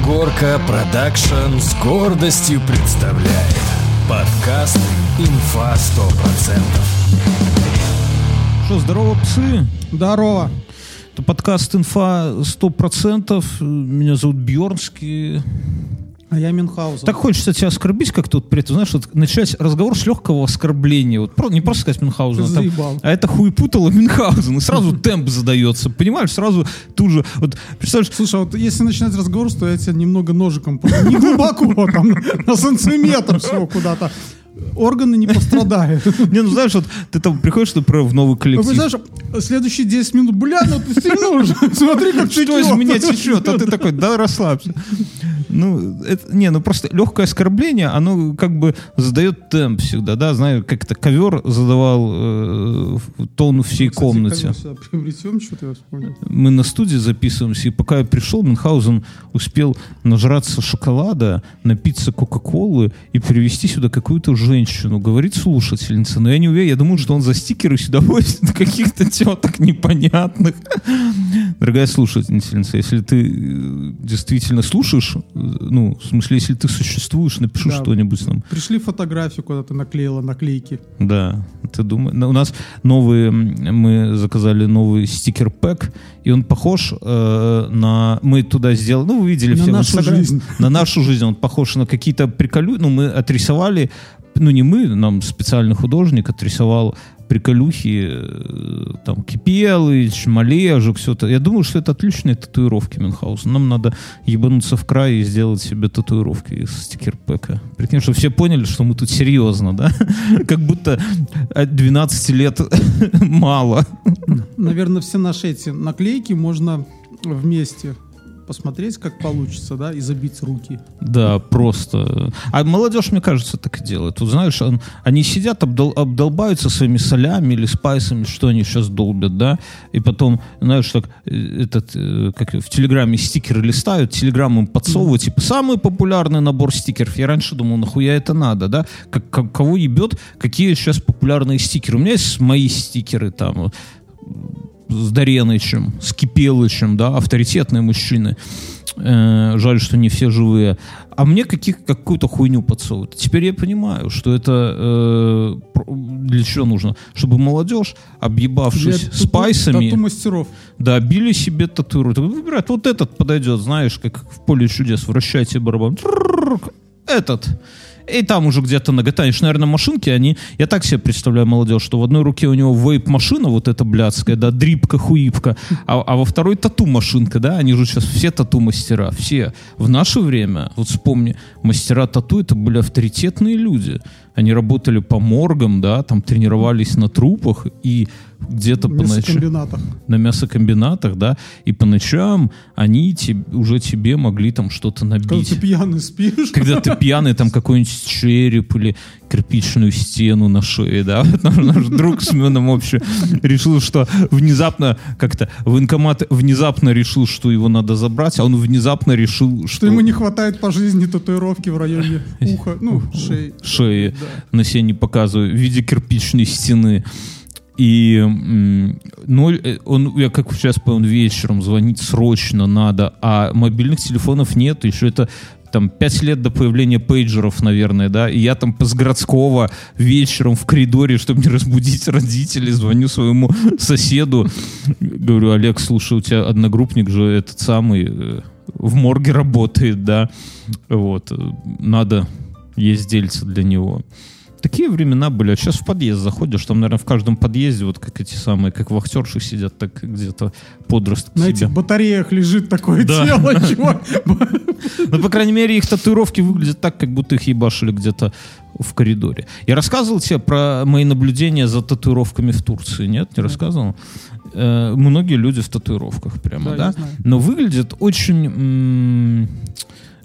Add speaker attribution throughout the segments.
Speaker 1: Ангорка Production с гордостью представляет подкаст «Инфа 100%».
Speaker 2: Что, здорово, псы?
Speaker 3: Здорово.
Speaker 2: Это подкаст «Инфа 100%». Меня зовут Бьернский.
Speaker 3: А я Мюнхгаузен.
Speaker 2: Так хочется тебя оскорбить как тут при этом, знаешь, вот начать разговор с легкого оскорбления. Вот не просто сказать Мюнхгаузен, а, там, а это хуепутало Мюнхгаузен. И сразу темп задается. Понимаешь, сразу тут же... Вот, представляешь,
Speaker 3: Слушай, а вот если начинать разговор, то я тебя немного ножиком... Не глубоко, там, на сантиметр всего куда-то. Органы не пострадают.
Speaker 2: не, ну знаешь, вот ты там приходишь, например, в новый
Speaker 3: Ну,
Speaker 2: коллектив.
Speaker 3: знаешь, следующие 10 минут, бля, ну ты стильно уже. Смотри, как
Speaker 2: что из меня течет, а ты такой, да, расслабься. Ну, это, не, ну просто легкое оскорбление, оно как бы задает темп всегда, да, знаю, как это ковер задавал э, тон всей комнате.
Speaker 3: Приобретем, что-то я вспомнил.
Speaker 2: Мы на студии записываемся, и пока я пришел, Мюнхгаузен успел нажраться шоколада, напиться Кока-Колы и привести сюда какую-то женщину, говорит слушательница. Но я не уверен, я думаю, что он за стикеры сюда возит каких-то теток непонятных. Дорогая слушательница, если ты э, действительно слушаешь, э, ну, в смысле, если ты существуешь, напиши
Speaker 3: Да.
Speaker 2: что-нибудь нам.
Speaker 3: Пришли фотографию, куда ты наклеила наклейки.
Speaker 2: Да, ты думаешь. У нас новые, мы заказали новый стикер-пэк, и он похож э, на... Мы туда сделали, ну, вы видели
Speaker 3: На
Speaker 2: все
Speaker 3: нашу жизнь.
Speaker 2: На нашу жизнь. Он похож на какие-то приколю... Ну, мы отрисовали, ну, не мы, нам специальный художник отрисовал приколюхи, э, там, Кипелыч, Малежик, все это. Я думаю, что это отличные татуировки Мюнхгаузен. Нам надо ебануться в край и сделать себе татуировки из стикер-пэка. Прикинь, чтобы все поняли, что мы тут серьезно, да? Как будто от 12 лет мало.
Speaker 3: Наверное, все наши эти наклейки можно вместе посмотреть, как получится, да, и забить руки.
Speaker 2: Да, просто. А молодежь, мне кажется, так и делает. Тут, знаешь, он- они сидят, обдол- обдолбаются своими солями или спайсами, что они сейчас долбят, да, и потом, знаешь, так, э, этот, э, как в Телеграме стикеры листают, Телеграм им подсовывают, типа, самый популярный набор стикеров. Я раньше думал, нахуя это надо, да? Как, как- кого ебет, какие сейчас популярные стикеры. У меня есть мои стикеры там, с Даренычем, с Кипелычем, да, авторитетные мужчины. Э, жаль, что не все живые. А мне каких, какую-то хуйню подсовывают. Теперь я понимаю, что это э, для чего нужно? Чтобы молодежь, объебавшись
Speaker 3: Для
Speaker 2: спайсами,
Speaker 3: Тату-мастеров.
Speaker 2: да, били себе татуировку. Так, Выбирают, вот этот подойдет, знаешь, как в поле чудес. Вращайте барабан. Этот. И там уже где-то нога. Конечно, наверное, машинки, они... Я так себе представляю молодежь, что в одной руке у него вейп-машина, вот эта блядская, да, дрипка, хуипка, а, а во второй тату-машинка, да, они же сейчас все тату-мастера, все. В наше время, вот вспомни, мастера тату это были авторитетные люди. Они работали по моргам, да, там тренировались на трупах и где-то по ночам на мясокомбинатах, да, и по ночам они теб- уже тебе могли там что-то
Speaker 3: Когда
Speaker 2: набить.
Speaker 3: ты пьяный спишь.
Speaker 2: Когда ты пьяный, там какой-нибудь череп или кирпичную стену на шее, да, наш, друг Семеном вообще решил, что внезапно как-то военкомат внезапно решил, что его надо забрать, а он внезапно решил, что,
Speaker 3: Что ему не хватает по жизни татуировки в районе уха, ну, шеи.
Speaker 2: шеи
Speaker 3: Да.
Speaker 2: на себе не показываю в виде кирпичной стены. И ноль, э, он, я как сейчас понял, вечером звонить срочно надо, а мобильных телефонов нет, еще это там пять лет до появления пейджеров, наверное, да, и я там с городского вечером в коридоре, чтобы не разбудить родителей, звоню своему соседу, говорю, Олег, слушай, у тебя одногруппник же этот самый э, в морге работает, да, вот, надо есть дельце для него. Такие времена были. А сейчас в подъезд заходишь, там, наверное, в каждом подъезде, вот как эти самые, как вахтерши сидят, так где-то подростки
Speaker 3: На этих батареях лежит такое
Speaker 2: Да.
Speaker 3: тело, чувак.
Speaker 2: Ну, по крайней мере, их татуировки выглядят так, как будто их ебашили где-то в коридоре. Я рассказывал тебе про мои наблюдения за татуировками в Турции, нет? Не рассказывал? Э, многие люди в татуировках прямо,
Speaker 3: Да.
Speaker 2: Но выглядят очень,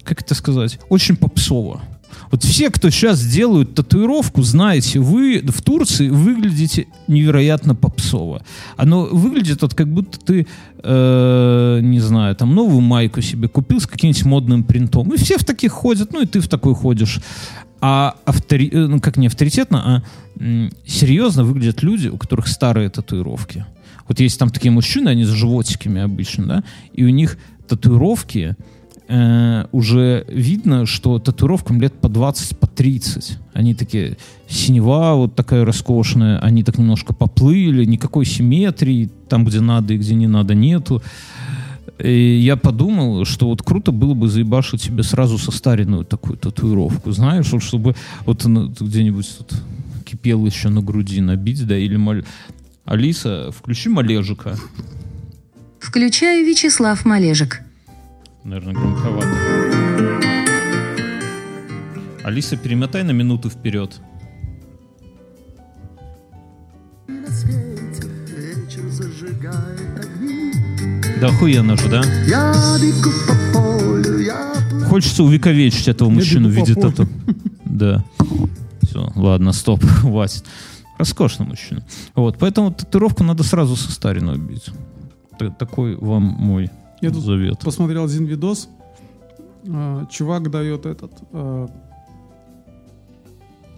Speaker 2: как это сказать, очень попсово. Вот все, кто сейчас делают татуировку, знаете, вы в Турции выглядите невероятно попсово. Оно выглядит вот как будто ты, э, не знаю, там новую майку себе купил с каким-нибудь модным принтом. И все в таких ходят, ну и ты в такой ходишь. А автори... э, ну, как не авторитетно, а серьезно выглядят люди, у которых старые татуировки. Вот есть там такие мужчины, они с животиками обычно, да, и у них татуировки э, уже видно, что татуировкам лет по 20, по 30. Они такие, синева вот такая роскошная, они так немножко поплыли, никакой симметрии, там, где надо и где не надо, нету. И я подумал, что вот круто было бы заебашить себе сразу состаренную такую татуировку, знаешь, вот чтобы вот где-нибудь тут кипел еще на груди набить, да, или маль... Алиса, включи Малежика.
Speaker 4: Включаю Вячеслав Малежик.
Speaker 2: Наверное, громковато. Алиса, перемотай на минуту вперед. Да охуенно же, да? Хочется увековечить этого мужчину в виде тату. Да. Все, ладно, стоп, хватит. Роскошный мужчина. Вот, поэтому татуировку надо сразу состаренную бить. Т- Такой вам мой
Speaker 3: Я тут
Speaker 2: завет.
Speaker 3: посмотрел один видос. А, Чувак дает этот а,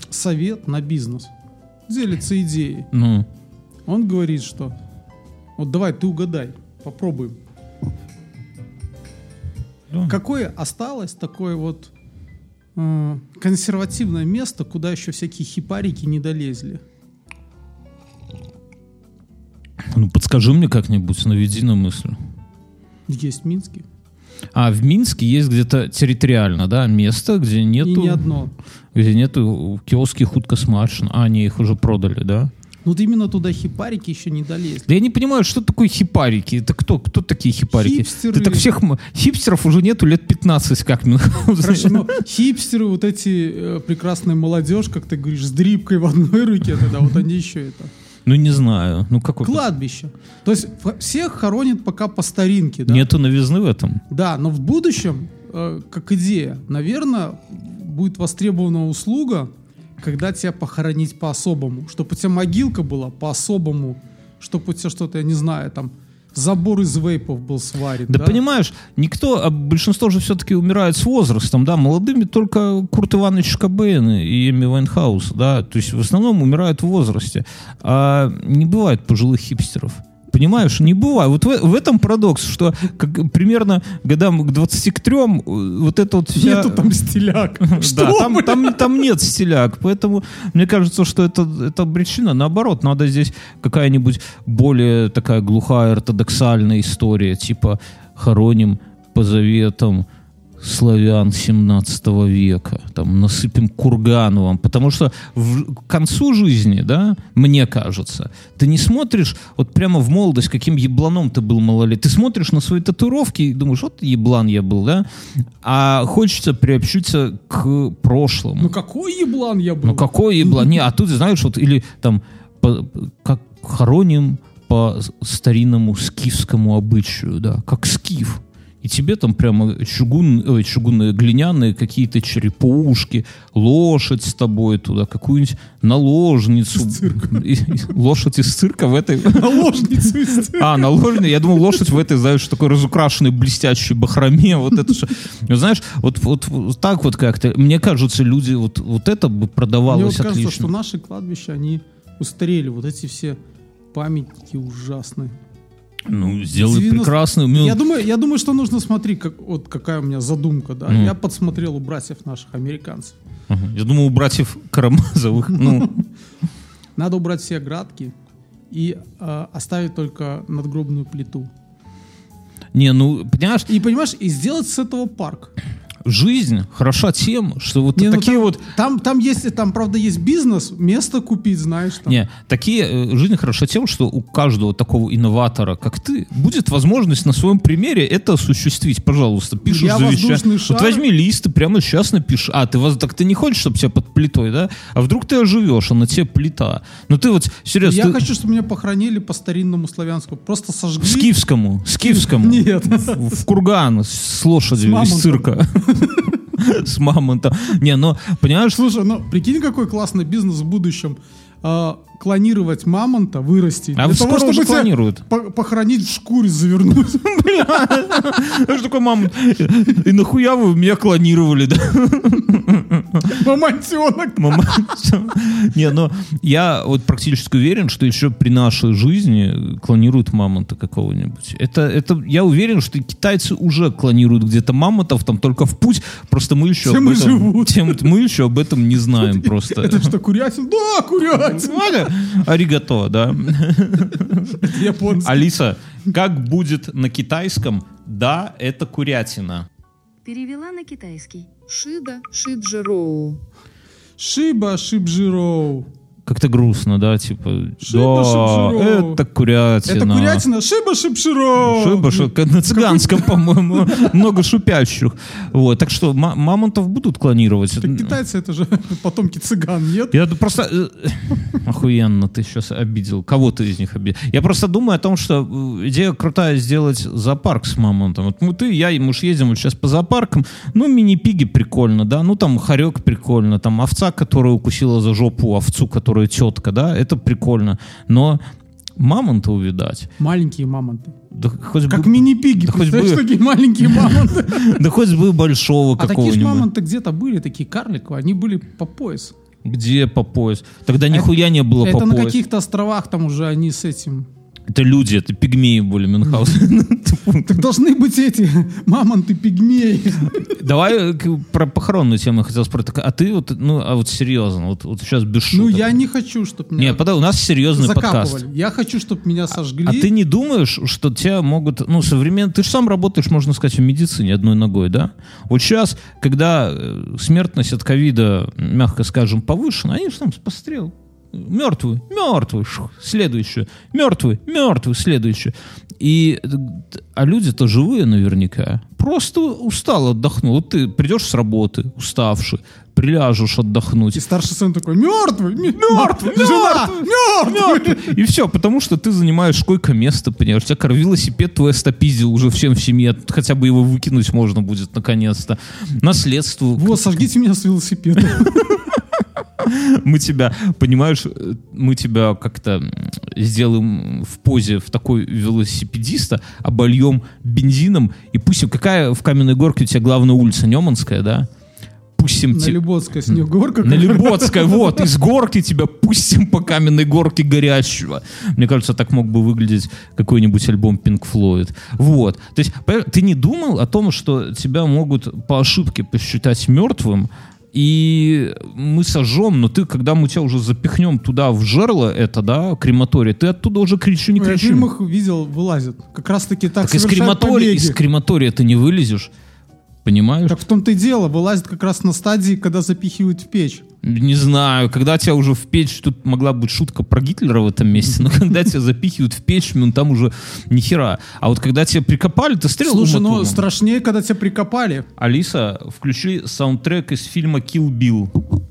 Speaker 3: совет на бизнес. Делится идеей.
Speaker 2: Ну,
Speaker 3: Он говорит, что вот давай ты угадай, попробуем.
Speaker 2: Да.
Speaker 3: Какое осталось такое вот э, консервативное место, куда еще всякие хипарики не долезли?
Speaker 2: ну подскажи мне как-нибудь, наведи на мысль.
Speaker 3: Есть в Минске.
Speaker 2: А в Минске есть где-то территориально, да, место, где
Speaker 3: И
Speaker 2: нету,
Speaker 3: не одно.
Speaker 2: где нету киоских утка смаршин. А, они их уже продали, да?
Speaker 3: Ну, Вот именно туда хипарики еще не долезли.
Speaker 2: Да я не понимаю, что такое хипарики? Это кто? Кто такие хипарики?
Speaker 3: Хипстеры.
Speaker 2: Да так всех хипстеров уже нету лет 15, как.
Speaker 3: Хорошо, но хипстеры, вот эти э, прекрасная молодежь, как ты говоришь, с дрипкой в одной руке, тогда вот они еще это.
Speaker 2: Ну, не знаю. Ну, какой...
Speaker 3: Кладбище. То есть всех хоронят пока по старинке, да?
Speaker 2: Нету новизны в этом.
Speaker 3: Да, но в будущем, э, как идея, наверное, будет востребована услуга, когда тебя похоронить по-особому. Чтобы у тебя могилка была по-особому. Чтобы у тебя что-то, я не знаю, там, забор из вейпов был сварен.
Speaker 2: Да, понимаешь, никто, а большинство же все-таки умирает с возрастом, да, молодыми только Курт Иванович Кобейн и Эми Вайнхаус, да, то есть в основном умирают в возрасте, а не бывает пожилых хипстеров. Понимаешь, не бывает. Вот в, в этом парадокс, что как, примерно годам к 23 э, вот это вот вся...
Speaker 3: Нету там стиляк.
Speaker 2: Да, там, там, там нет стиляк, поэтому мне кажется, что это, это причина. Наоборот, надо здесь какая-нибудь более такая глухая ортодоксальная история, типа хороним по заветам славян 17 века, там насыпем кургану вам, потому что в, к концу жизни, да, мне кажется, ты не смотришь вот прямо в молодость, каким ебланом ты был малолет, ты смотришь на свои татуировки и думаешь, вот еблан я был, да, а хочется приобщиться к прошлому.
Speaker 3: Ну какой еблан я был?
Speaker 2: Ну какой еблан? Не, а тут, знаешь, вот или там по- как хороним по старинному скифскому обычаю, да, как скиф. И тебе там прямо чугун, ой, чугунные, глиняные какие-то черепушки, лошадь с тобой туда, какую-нибудь наложницу. И- и Лошадь из цирка в этой...
Speaker 3: Наложницу из цирка.
Speaker 2: А, наложенный. Я думал, лошадь в этой, знаешь, такой разукрашенной блестящей бахроме. Вот это что. Ну, знаешь, вот, вот, так вот как-то. Мне кажется, люди, вот, вот это бы
Speaker 3: Мне вот
Speaker 2: продавалось
Speaker 3: кажется,
Speaker 2: отлично.
Speaker 3: что наши кладбища, они устарели. Вот эти все памятники ужасные.
Speaker 2: Ну, сделай
Speaker 3: 90
Speaker 2: прекрасную. Ну,
Speaker 3: Я думаю, я думаю, что нужно смотреть, как, вот какая у меня задумка, да.
Speaker 2: Ну.
Speaker 3: Я подсмотрел у братьев наших американцев.
Speaker 2: ага. Я думал, у братьев Карамазовых. Ну,
Speaker 3: Надо убрать все оградки и э, оставить только надгробную плиту.
Speaker 2: не, ну, понимаешь,
Speaker 3: И понимаешь, и сделать с этого парк.
Speaker 2: Жизнь хороша тем, что вот
Speaker 3: Не, ну
Speaker 2: такие
Speaker 3: там,
Speaker 2: вот
Speaker 3: Там, там есть, там, правда, есть бизнес, место купить, знаешь. Там.
Speaker 2: Не, такие э, жизнь хороша тем, что у каждого такого инноватора, как ты, будет возможность на своем примере это осуществить. Пожалуйста, пишешь
Speaker 3: Я
Speaker 2: завещание.
Speaker 3: шар.
Speaker 2: Вот возьми лист и прямо сейчас напиши. А, ты так ты не хочешь, чтобы тебя под плитой, да? А вдруг ты оживешь, а на тебе плита. Ну ты вот, серьезно,
Speaker 3: Я
Speaker 2: ты-
Speaker 3: хочу, чтобы меня похоронили по старинному славянскому. Просто сожгли.
Speaker 2: Скифскому, скифскому.
Speaker 3: Нет.
Speaker 2: В, в курган с лошадью из цирка. С мамонтом. Не, ну, понимаешь,
Speaker 3: Слушай, ну прикинь, какой классный бизнес в будущем. А, клонировать мамонта, вырастить.
Speaker 2: А
Speaker 3: Для того, чтобы
Speaker 2: клонируют.
Speaker 3: по- похоронить в шкуре, завернуть.
Speaker 2: Знаешь, такой мамонт. И нахуя вы меня клонировали, да?
Speaker 3: Мамонтенок.
Speaker 2: Не, ну я вот практически уверен, что еще при нашей жизни клонируют мамонта какого-нибудь. Это, это я уверен, что китайцы уже клонируют где-то мамонтов, там только в путь. Просто мы еще
Speaker 3: Тем
Speaker 2: об этом, тем- мы еще об этом не знаем просто.
Speaker 3: Это что, курятина? Да, курятина.
Speaker 2: Аригато, да.
Speaker 3: Японский.
Speaker 2: Алиса, как будет на китайском? Да, это курятина.
Speaker 4: Перевела на китайский.
Speaker 5: Шида Шиджироу.
Speaker 3: Шиба Шибжироу.
Speaker 2: Как-то грустно, да, типа,
Speaker 3: Шиба
Speaker 2: да, это курятина.
Speaker 3: Это курятина? Шиба Шибшироу.
Speaker 2: Шиба, как на цыганском, по-моему, много шупящих. Вот, так что ма- мамонтов будут клонировать.
Speaker 3: Так китайцы это же потомки цыган, нет?
Speaker 2: Я просто... э, Охуенно, ты сейчас обидел. Кого ты из них обидел? Я просто думаю о том, что э, идея крутая сделать зоопарк с мамонтом. Вот мы, ты, я и муж едем вот сейчас по зоопаркам. Ну, мини-пиги прикольно, да. Ну, там хорек прикольно. Там овца, которая укусила за жопу овцу, которая тетка, да. Это прикольно. Но мамонта увидать...
Speaker 3: Маленькие мамонты.
Speaker 2: Да хоть
Speaker 3: Как
Speaker 2: бы,
Speaker 3: мини-пиги.
Speaker 2: да хоть бы-
Speaker 3: такие маленькие мамонты.
Speaker 2: да хоть бы большого
Speaker 3: А такие
Speaker 2: какого-нибудь.
Speaker 3: мамонты где-то были, такие карликовые. Они были по пояс.
Speaker 2: Где по пояс? Тогда нихуя не было по
Speaker 3: Это на
Speaker 2: пояс.
Speaker 3: каких-то островах там уже они с этим...
Speaker 2: Это люди, это пигмеи были Мюнхгаузен.
Speaker 3: Так должны быть эти мамонты-пигмеи.
Speaker 2: Давай к- про похоронную тему я хотел спросить. А ты вот, ну, а вот серьезно, вот, вот сейчас без
Speaker 3: Ну,
Speaker 2: шуток.
Speaker 3: я не хочу, чтобы меня
Speaker 2: Не, подожди, у нас серьезный подкаст.
Speaker 3: Я хочу, чтобы меня сожгли.
Speaker 2: А ты не думаешь, что тебя могут, ну, современно, ты же сам работаешь, можно сказать, в медицине одной ногой, да? Вот сейчас, когда э, смертность от ковида, мягко скажем, повышена, они же там пострел. Мертвый, мертвый, шух, следующий, мертвый, мертвый, следующий. И, а люди-то живые наверняка. Просто устал, отдохнул. Вот ты придешь с работы, уставший, приляжешь отдохнуть.
Speaker 3: И старший сын такой, мертвый,
Speaker 2: Мертвый,
Speaker 3: жена, мертвый.
Speaker 2: Мертвый. И все, потому что ты занимаешь койко-место, понимаешь? У тебя кор- велосипед твой стопиздил уже всем в семье. Хотя бы его выкинуть можно будет наконец-то. Наследство.
Speaker 3: Вот, сожгите меня с велосипеда.
Speaker 2: Мы тебя, понимаешь, мы тебя как-то сделаем в позе в такой велосипедиста, обольем бензином и пустим... Какая в Каменной Горке у тебя главная улица? Неманская, да? Пустим
Speaker 3: На
Speaker 2: те-
Speaker 3: Люботская снегурка.
Speaker 2: На Люботской, вот, из горки тебя пустим по каменной горке горящего. Мне кажется, так мог бы выглядеть какой-нибудь альбом Pink Floyd. Вот. То есть, ты не думал о том, что тебя могут по ошибке посчитать мертвым, и мы сожжем, но ты, когда мы тебя уже запихнем туда в жерло это, да, крематорий, ты оттуда уже кричу, не
Speaker 3: Я в фильмах видел, вылазят. Как раз таки так,
Speaker 2: Так из крематория,
Speaker 3: побеги.
Speaker 2: из крематория ты не вылезешь. Понимаешь?
Speaker 3: Так в том-то и дело, вылазит как раз на стадии, когда запихивают в печь.
Speaker 2: Не знаю, когда тебя уже в печь, тут могла быть шутка про Гитлера в этом месте, но когда тебя запихивают в печь, ну там уже ни хера. А вот когда тебя прикопали, ты стрел
Speaker 3: Слушай, ну страшнее, когда тебя прикопали.
Speaker 2: Алиса, включи саундтрек из фильма Kill Bill.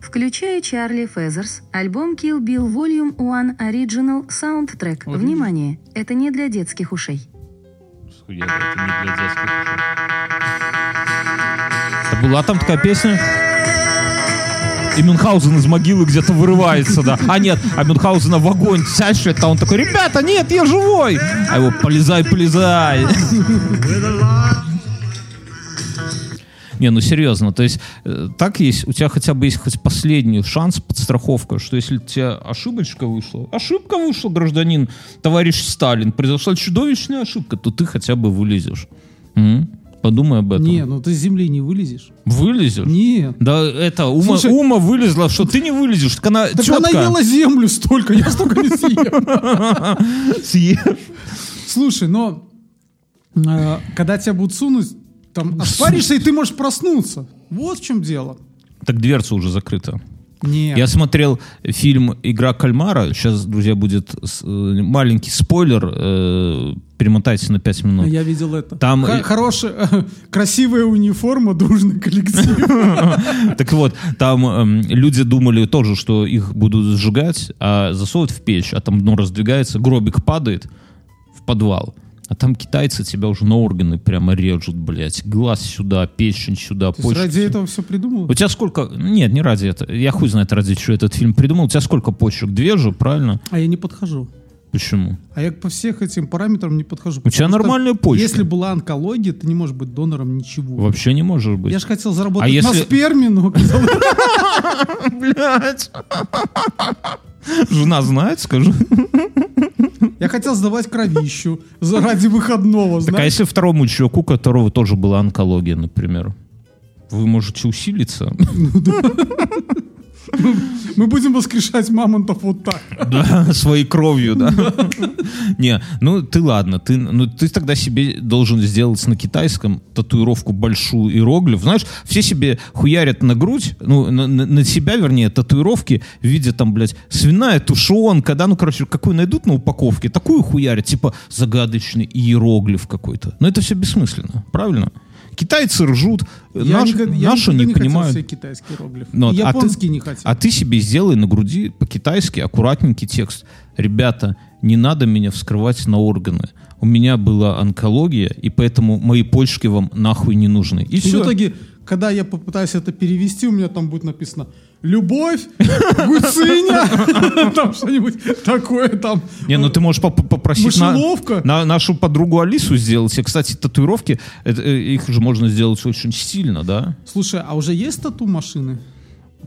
Speaker 4: Включаю Чарли Фезерс, альбом Kill Bill Volume 1 Original Soundtrack. Внимание, это не для детских ушей.
Speaker 2: Хуя, это не для детских ушей. А была там такая песня? И Мюнхгаузен из могилы где-то вырывается, да. А нет, а Мюнхгаузена в огонь тащит, а он такой, ребята, нет, я живой! А его, полезай, полезай. Не, ну серьезно, то есть э, так есть, у тебя хотя бы есть хоть последний шанс, подстраховка, что если у тебя ошибочка вышла, ошибка вышла, гражданин, товарищ Сталин, произошла чудовищная ошибка, то ты хотя бы вылезешь. М? Подумай об этом.
Speaker 3: Не, ну ты с земли не вылезешь.
Speaker 2: Вылезешь?
Speaker 3: Нет.
Speaker 2: Да это, Ума,
Speaker 3: Слушай-
Speaker 2: Ума вылезла, что ты не вылезешь, так она
Speaker 3: Так
Speaker 2: четко.
Speaker 3: она ела землю столько, я столько не съем.
Speaker 2: Съешь.
Speaker 3: Слушай, но э, когда тебя будут сунуть, там оспаришься, и ты можешь проснуться. Вот в чем дело.
Speaker 2: Так дверца уже закрыта.
Speaker 3: Нет.
Speaker 2: Я смотрел фильм «Игра кальмара». Сейчас, друзья, будет э, маленький спойлер. э, Перемотайте на 5 минут.
Speaker 3: Я видел это.
Speaker 2: Там-
Speaker 3: Х- хорошая, красивая униформа, дружный коллектив.
Speaker 2: Так вот, там эм, люди думали тоже, что их будут сжигать, а засовывают в печь, а там дно раздвигается, гробик падает в подвал. А там китайцы тебя уже на органы прямо режут, блядь. Глаз сюда, печень сюда,
Speaker 3: есть
Speaker 2: почки.
Speaker 3: ради этого все придумал?
Speaker 2: У тебя сколько... Нет, не ради этого. Я хуй знает, ради чего этот фильм придумал. У тебя сколько почек? Две же, правильно?
Speaker 3: А я не подхожу.
Speaker 2: Почему?
Speaker 3: А я по всех этим параметрам не подхожу.
Speaker 2: У тебя нормальная почка.
Speaker 3: Если была онкология, ты не можешь быть донором ничего.
Speaker 2: Вообще не может быть.
Speaker 3: Я же хотел заработать
Speaker 2: А
Speaker 3: на
Speaker 2: если-
Speaker 3: сперме, но
Speaker 2: Блядь. Жена знает, скажу.
Speaker 3: Я хотел сдавать кровищу ради выходного,
Speaker 2: Так а
Speaker 3: знаешь.
Speaker 2: если второму чуваку, у которого тоже была онкология, например, вы можете усилиться?
Speaker 3: Мы будем воскрешать мамонтов вот так.
Speaker 2: Да, своей кровью, да. Не, ну ты ладно, ты, ну ты тогда себе должен сделать на китайском татуировку большую иероглиф. Знаешь, все себе хуярят на грудь, ну на, себя, вернее, татуировки в виде там, блядь, свиная тушенка, да, ну короче, какую найдут на упаковке, такую хуярят, типа загадочный иероглиф какой-то. Но это все бессмысленно, правильно? Китайцы ржут,
Speaker 3: Я
Speaker 2: наш-
Speaker 3: никогда- я
Speaker 2: наши
Speaker 3: никогда
Speaker 2: не
Speaker 3: хотел
Speaker 2: понимают.
Speaker 3: себе китайский иероглиф.
Speaker 2: Ну,
Speaker 3: И
Speaker 2: а ты-
Speaker 3: японский не хотел.
Speaker 2: А ты себе сделай на груди по-китайски аккуратненький текст. Ребята, не надо меня вскрывать на органы. У меня была онкология, и поэтому мои почки вам нахуй не нужны. И
Speaker 3: И
Speaker 2: все.
Speaker 3: в итоге, когда я попытаюсь это перевести, у меня там будет написано «Любовь, гуциня», там что-нибудь такое там.
Speaker 2: Не, ну ты можешь поп- попросить на, на- нашу подругу Алису сделать. И, кстати, татуировки, это, э, их же можно сделать очень стильно, да?
Speaker 3: Слушай, а уже есть тату-машины?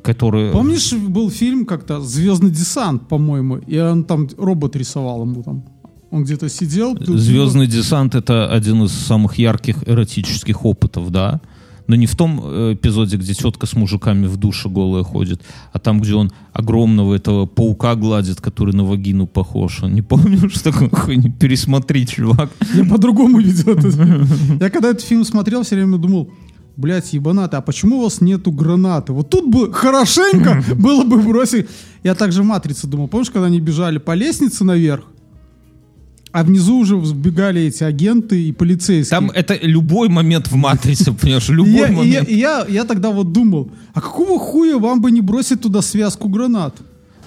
Speaker 2: Которые...
Speaker 3: Помнишь, был фильм как-то «Звездный десант», по-моему, и он там, робот рисовал ему там. Он где-то сидел. тут-
Speaker 2: Звездный десант это один из самых ярких эротических опытов, да. Но не в том э, эпизоде, где тетка с мужиками в душе голая ходит, а там, где он огромного этого паука гладит, который на вагину похож. Не помнишь такой хуйни? Пересмотри, чувак.
Speaker 3: Я по-другому видел этот фильм. Я когда этот фильм смотрел, все время думал, блядь, ебанаты, а почему у вас нету гранаты? Вот тут бы хорошенько было бы бросить. Я также в «Матрице» думал, помнишь, когда они бежали по лестнице наверх, а внизу уже взбегали эти агенты и полицейские.
Speaker 2: Там это любой момент в матрице, понимаешь, любой
Speaker 3: я, и я-
Speaker 2: момент.
Speaker 3: и я- я тогда вот думал, а какого хуя вам бы не бросить туда связку гранат?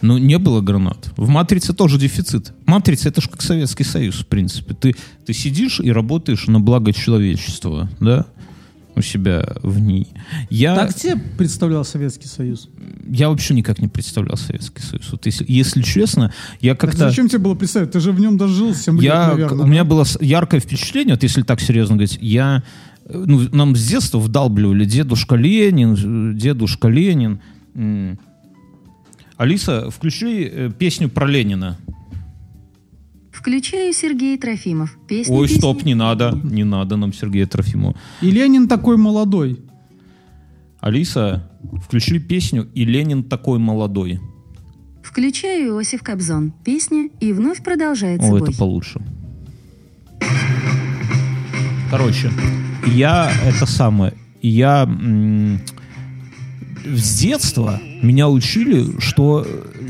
Speaker 2: Ну, не было гранат. В «Матрице» тоже дефицит. «Матрица» — это же как Советский Союз, в принципе. Ты, ты сидишь и работаешь на благо человечества, да? У себя в ней. Я,
Speaker 3: Так тебе представлял Советский Союз?
Speaker 2: я вообще никак не представлял Советский Союз. Вот если, если честно, я как-то...
Speaker 3: зачем тебе было представить? Ты же в нем дожил 7
Speaker 2: Я,
Speaker 3: лет, наверное.
Speaker 2: у меня было яркое впечатление, вот если так серьезно говорить, я, ну, нам с детства вдалбливали дедушка Ленин, дедушка Ленин. Алиса, включи э, песню про Ленина.
Speaker 4: Включаю Сергей Трофимов. Песня
Speaker 2: Ой,
Speaker 4: песни.
Speaker 2: стоп, не надо, не надо нам Сергея Трофимова.
Speaker 3: И Ленин такой молодой.
Speaker 2: Алиса, включи песню «И Ленин такой молодой».
Speaker 4: Включаю Иосиф Кобзон. Песня и вновь продолжается
Speaker 2: О,
Speaker 4: бой.
Speaker 2: это получше. Короче, я это самое, я м, с детства меня учили, что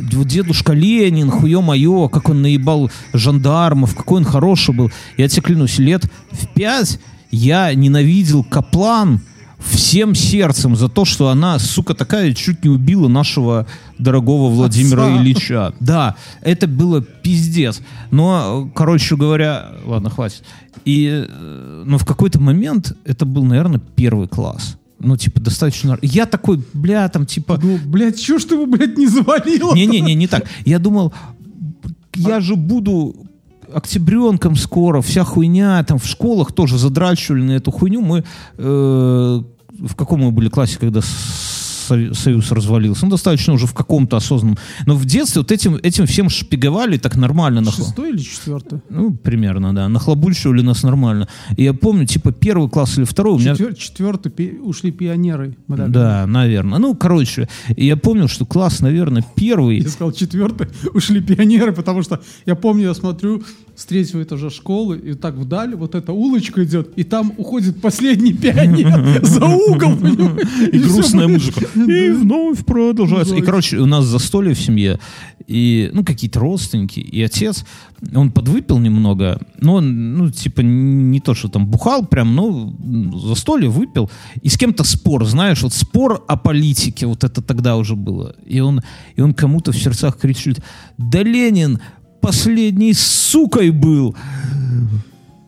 Speaker 2: дедушка Ленин, хуе мое, как он наебал жандармов, какой он хороший был. Я тебе клянусь, лет в пять я ненавидел Каплан всем сердцем за то, что она, сука, такая чуть не убила нашего дорогого Владимира
Speaker 3: Отца.
Speaker 2: Ильича. Да, это было пиздец. Но, короче говоря, ладно, хватит. И, э, но в какой-то момент это был, наверное, первый класс. Ну, типа, достаточно... Я такой, бля, там, типа...
Speaker 3: Ну, блядь, чё ж ты его, блядь, не завалил?
Speaker 2: Не-не-не, не так. Я думал, я же буду октябренком скоро, вся хуйня, там в школах тоже задрачивали на эту хуйню. Мы э, в каком мы были классе, когда Союз развалился? Ну, достаточно уже в каком-то осознанном. Но в детстве вот этим, этим всем шпиговали так нормально.
Speaker 3: Шестой или четвертый?
Speaker 2: Ну, примерно, да. Нахлобучивали нас нормально. И я помню, типа, первый класс или второй у меня...
Speaker 3: Четвер- четвертый пи- ушли пионеры. Так
Speaker 2: Да, наверное. Ну, короче, я помню, что класс, наверное, первый...
Speaker 3: Я сказал, четвертый ушли пионеры, потому что я помню, я смотрю с третьего этажа школы, и так вдаль вот эта улочка идет, и там уходит последний пионер за угол, понимаешь?
Speaker 2: И грустная музыка. И вновь продолжается. И, короче, у нас застолье в семье, и, ну, какие-то родственники, и отец, он подвыпил немного, но он, ну, типа, не то, что там бухал прям, ну, застолье выпил, и с кем-то спор, знаешь, вот спор о политике, вот это тогда уже было. И он, и он кому-то в сердцах кричит, да Ленин последней сукой был.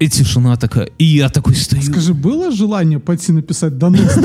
Speaker 2: И тишина такая. И я такой стою.
Speaker 3: Скажи, было желание пойти написать донос?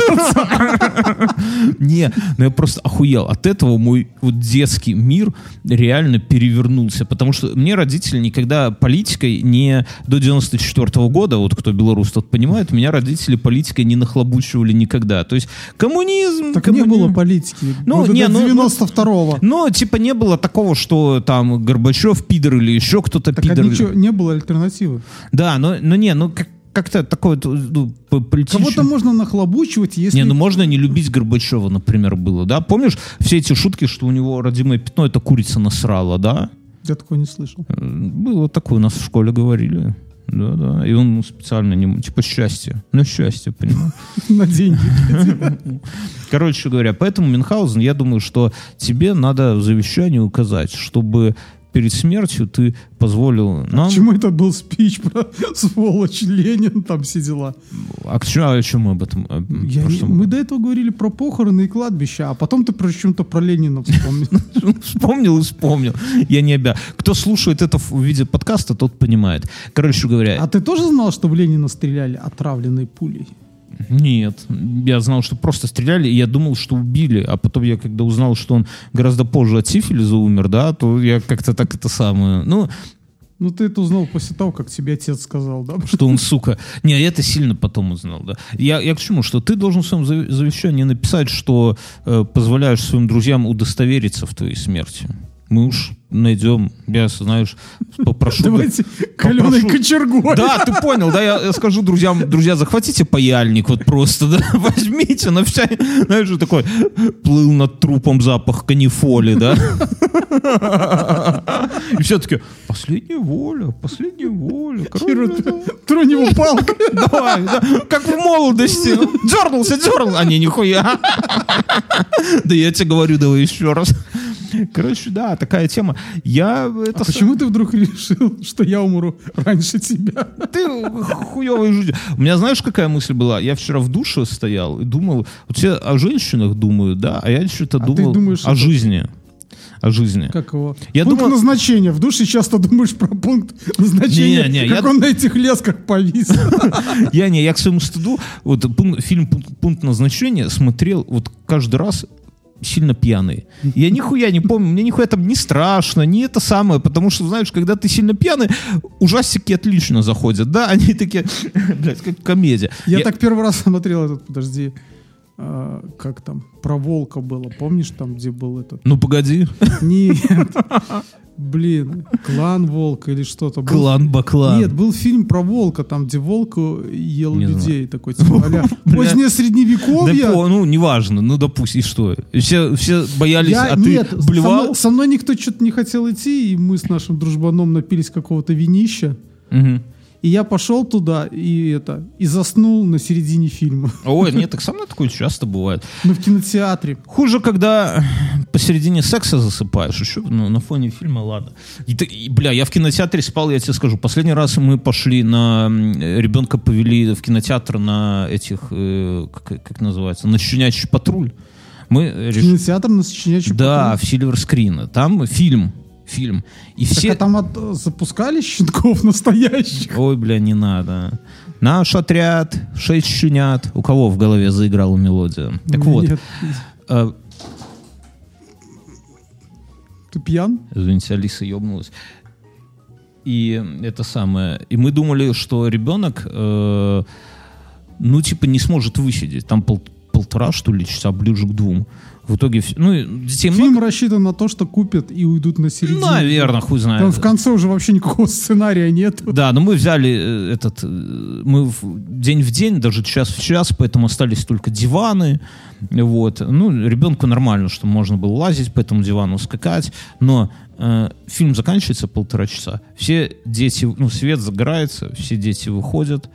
Speaker 2: Не, ну я просто охуел. От этого мой вот детский мир реально перевернулся. Потому что мне родители никогда политикой не... До 94 года, вот кто белорус, тот понимает, меня родители политикой не нахлобучивали никогда. То есть коммунизм...
Speaker 3: Так не было политики.
Speaker 2: Ну, не, ну, ну,
Speaker 3: 92-го.
Speaker 2: Но, типа, не было такого, что там Горбачев пидор или еще кто-то
Speaker 3: а
Speaker 2: пидор.
Speaker 3: не было альтернативы.
Speaker 2: Да, но, но не, ну как, как-то такое ну, по- политическое-
Speaker 3: Кого-то можно нахлобучивать, если...
Speaker 2: Не, ну можно не любить Горбачева, например, было, да? Помнишь все эти шутки, что у него родимое пятно, это курица насрала, да?
Speaker 3: Я такого не слышал.
Speaker 2: Э, Было такое, у нас в школе говорили. Да, да. И он специально не... Типа счастье. Ну, счастье, понимаешь?
Speaker 3: На деньги.
Speaker 2: Короче говоря, поэтому, Мюнхгаузен, я думаю, что тебе надо в завещании указать, чтобы перед смертью ты позволил нам...
Speaker 3: Почему это был спич про сволочь Ленин, там все дела?
Speaker 2: А к чему, о чем мы об этом? э,
Speaker 3: Я не- мы до этого говорили про похороны и кладбища, а потом ты про чем-то про Ленина вспомнил.
Speaker 2: Вспомнил и вспомнил. Я не обязан. Кто слушает это в виде подкаста, тот понимает. Короче говоря,
Speaker 3: А ты тоже знал, что в Ленина стреляли отравленной пулей?
Speaker 2: Нет. Я знал, что просто стреляли, и я думал, что убили. А потом я, когда узнал, что он гораздо позже от сифилиза умер, да, то я как-то так это самое... Ну,
Speaker 3: Ну ты это узнал после того, как тебе отец сказал, да?
Speaker 2: что он, сука... Не, я это сильно потом узнал, да. Я, я к чему? Что ты должен в своем завещании написать, что э, позволяешь своим друзьям удостовериться в твоей смерти. Мы уж найдем, я, знаешь, попрошу...
Speaker 3: Давайте каленой кочергой.
Speaker 2: Да, ты понял, да, я, я скажу друзьям, друзья, захватите паяльник вот просто, да, возьмите на вся, знаешь, что такой, плыл над трупом запах канифоли, да, и все таки последняя воля, последняя воля,
Speaker 3: тронь его палкой.
Speaker 2: Давай, да, как в молодости. Дернулся, дернул. А не, нихуя. Да я тебе говорю, давай еще раз. Короче, да, такая тема. Я это...
Speaker 3: А почему ты вдруг решил, что я умру раньше тебя?
Speaker 2: Ты хуевый жуть. У меня знаешь, какая мысль была? Я вчера в душе стоял и думал, вот все о женщинах думают, да, а я что-то
Speaker 3: А
Speaker 2: думал
Speaker 3: думаешь,
Speaker 2: о жизни. О жизни.
Speaker 3: Как его?
Speaker 2: Я
Speaker 3: пункт
Speaker 2: думал-
Speaker 3: назначения. В душе часто думаешь про пункт назначения,
Speaker 2: Не, не,
Speaker 3: как
Speaker 2: я-
Speaker 3: он на этих лесках повис.
Speaker 2: Я не, я к своему стыду, вот фильм «Пункт- «Пункт назначения» смотрел вот каждый раз сильно пьяный. Я нихуя не помню, мне нихуя там не страшно, не это самое, потому что, знаешь, когда ты сильно пьяный, ужастики отлично заходят, да, они такие, блядь, как комедия.
Speaker 3: Я так первый раз смотрел этот, подожди, а, как там, про волка было, помнишь там, где был этот?
Speaker 2: Ну, погоди.
Speaker 3: Нет, блин, клан волка или что-то. Был-
Speaker 2: Клан Баклан.
Speaker 3: Нет, был фильм про волка, там, где волк ел
Speaker 2: Не знаю.
Speaker 3: людей, такой, типа,
Speaker 2: Бля.
Speaker 3: позднее
Speaker 2: Да
Speaker 3: средневековье.
Speaker 2: по- ну, неважно, ну, допустим, и что? Все, все боялись,
Speaker 3: Я,
Speaker 2: а
Speaker 3: нет,
Speaker 2: ты
Speaker 3: со
Speaker 2: блевал?
Speaker 3: мной, со мной никто что-то не хотел идти, и мы с нашим дружбаном напились какого-то винища. И я пошел туда и это и заснул на середине фильма.
Speaker 2: Ой, нет, так со мной такое часто бывает.
Speaker 3: Мы в кинотеатре.
Speaker 2: Хуже, когда посередине секса засыпаешь. Еще ну, на фоне фильма, ладно. И ты- и, бля, я в кинотеатре спал, я тебе скажу. Последний раз мы пошли на... Ребенка повели в кинотеатр на этих... э, как, как называется? На «Щенячий патруль». Мы решили...
Speaker 3: Кинотеатр на сочинячий
Speaker 2: Да, в Сильвер Скрин. Там фильм. Фильм. И
Speaker 3: Так,
Speaker 2: все...
Speaker 3: а там от- запускали щенков настоящих?
Speaker 2: Ой, бля, не надо. Наш отряд, шесть щенят. У кого в голове заиграла мелодия? Так вот,
Speaker 3: Нет.
Speaker 2: э,
Speaker 3: Ты пьян?
Speaker 2: Извините, Алиса ебнулась. И это самое. И мы думали, что ребенок, э, ну, типа, не сможет высидеть. Там пол- полтора, что ли, часа, ближе к двум. В итоге, ну, детей
Speaker 3: Фильм
Speaker 2: много.
Speaker 3: рассчитан на то, что купят и уйдут на середину.
Speaker 2: Наверное, хуй знает.
Speaker 3: Там в конце уже вообще никакого сценария нет.
Speaker 2: Да, но мы взяли э, этот, э, мы в- день в день, даже час в час, поэтому остались только диваны, вот. Ну, ребенку нормально, что можно было лазить по этому дивану, скакать, но э, фильм заканчивается полтора часа, все дети, ну, свет загорается, все дети выходят,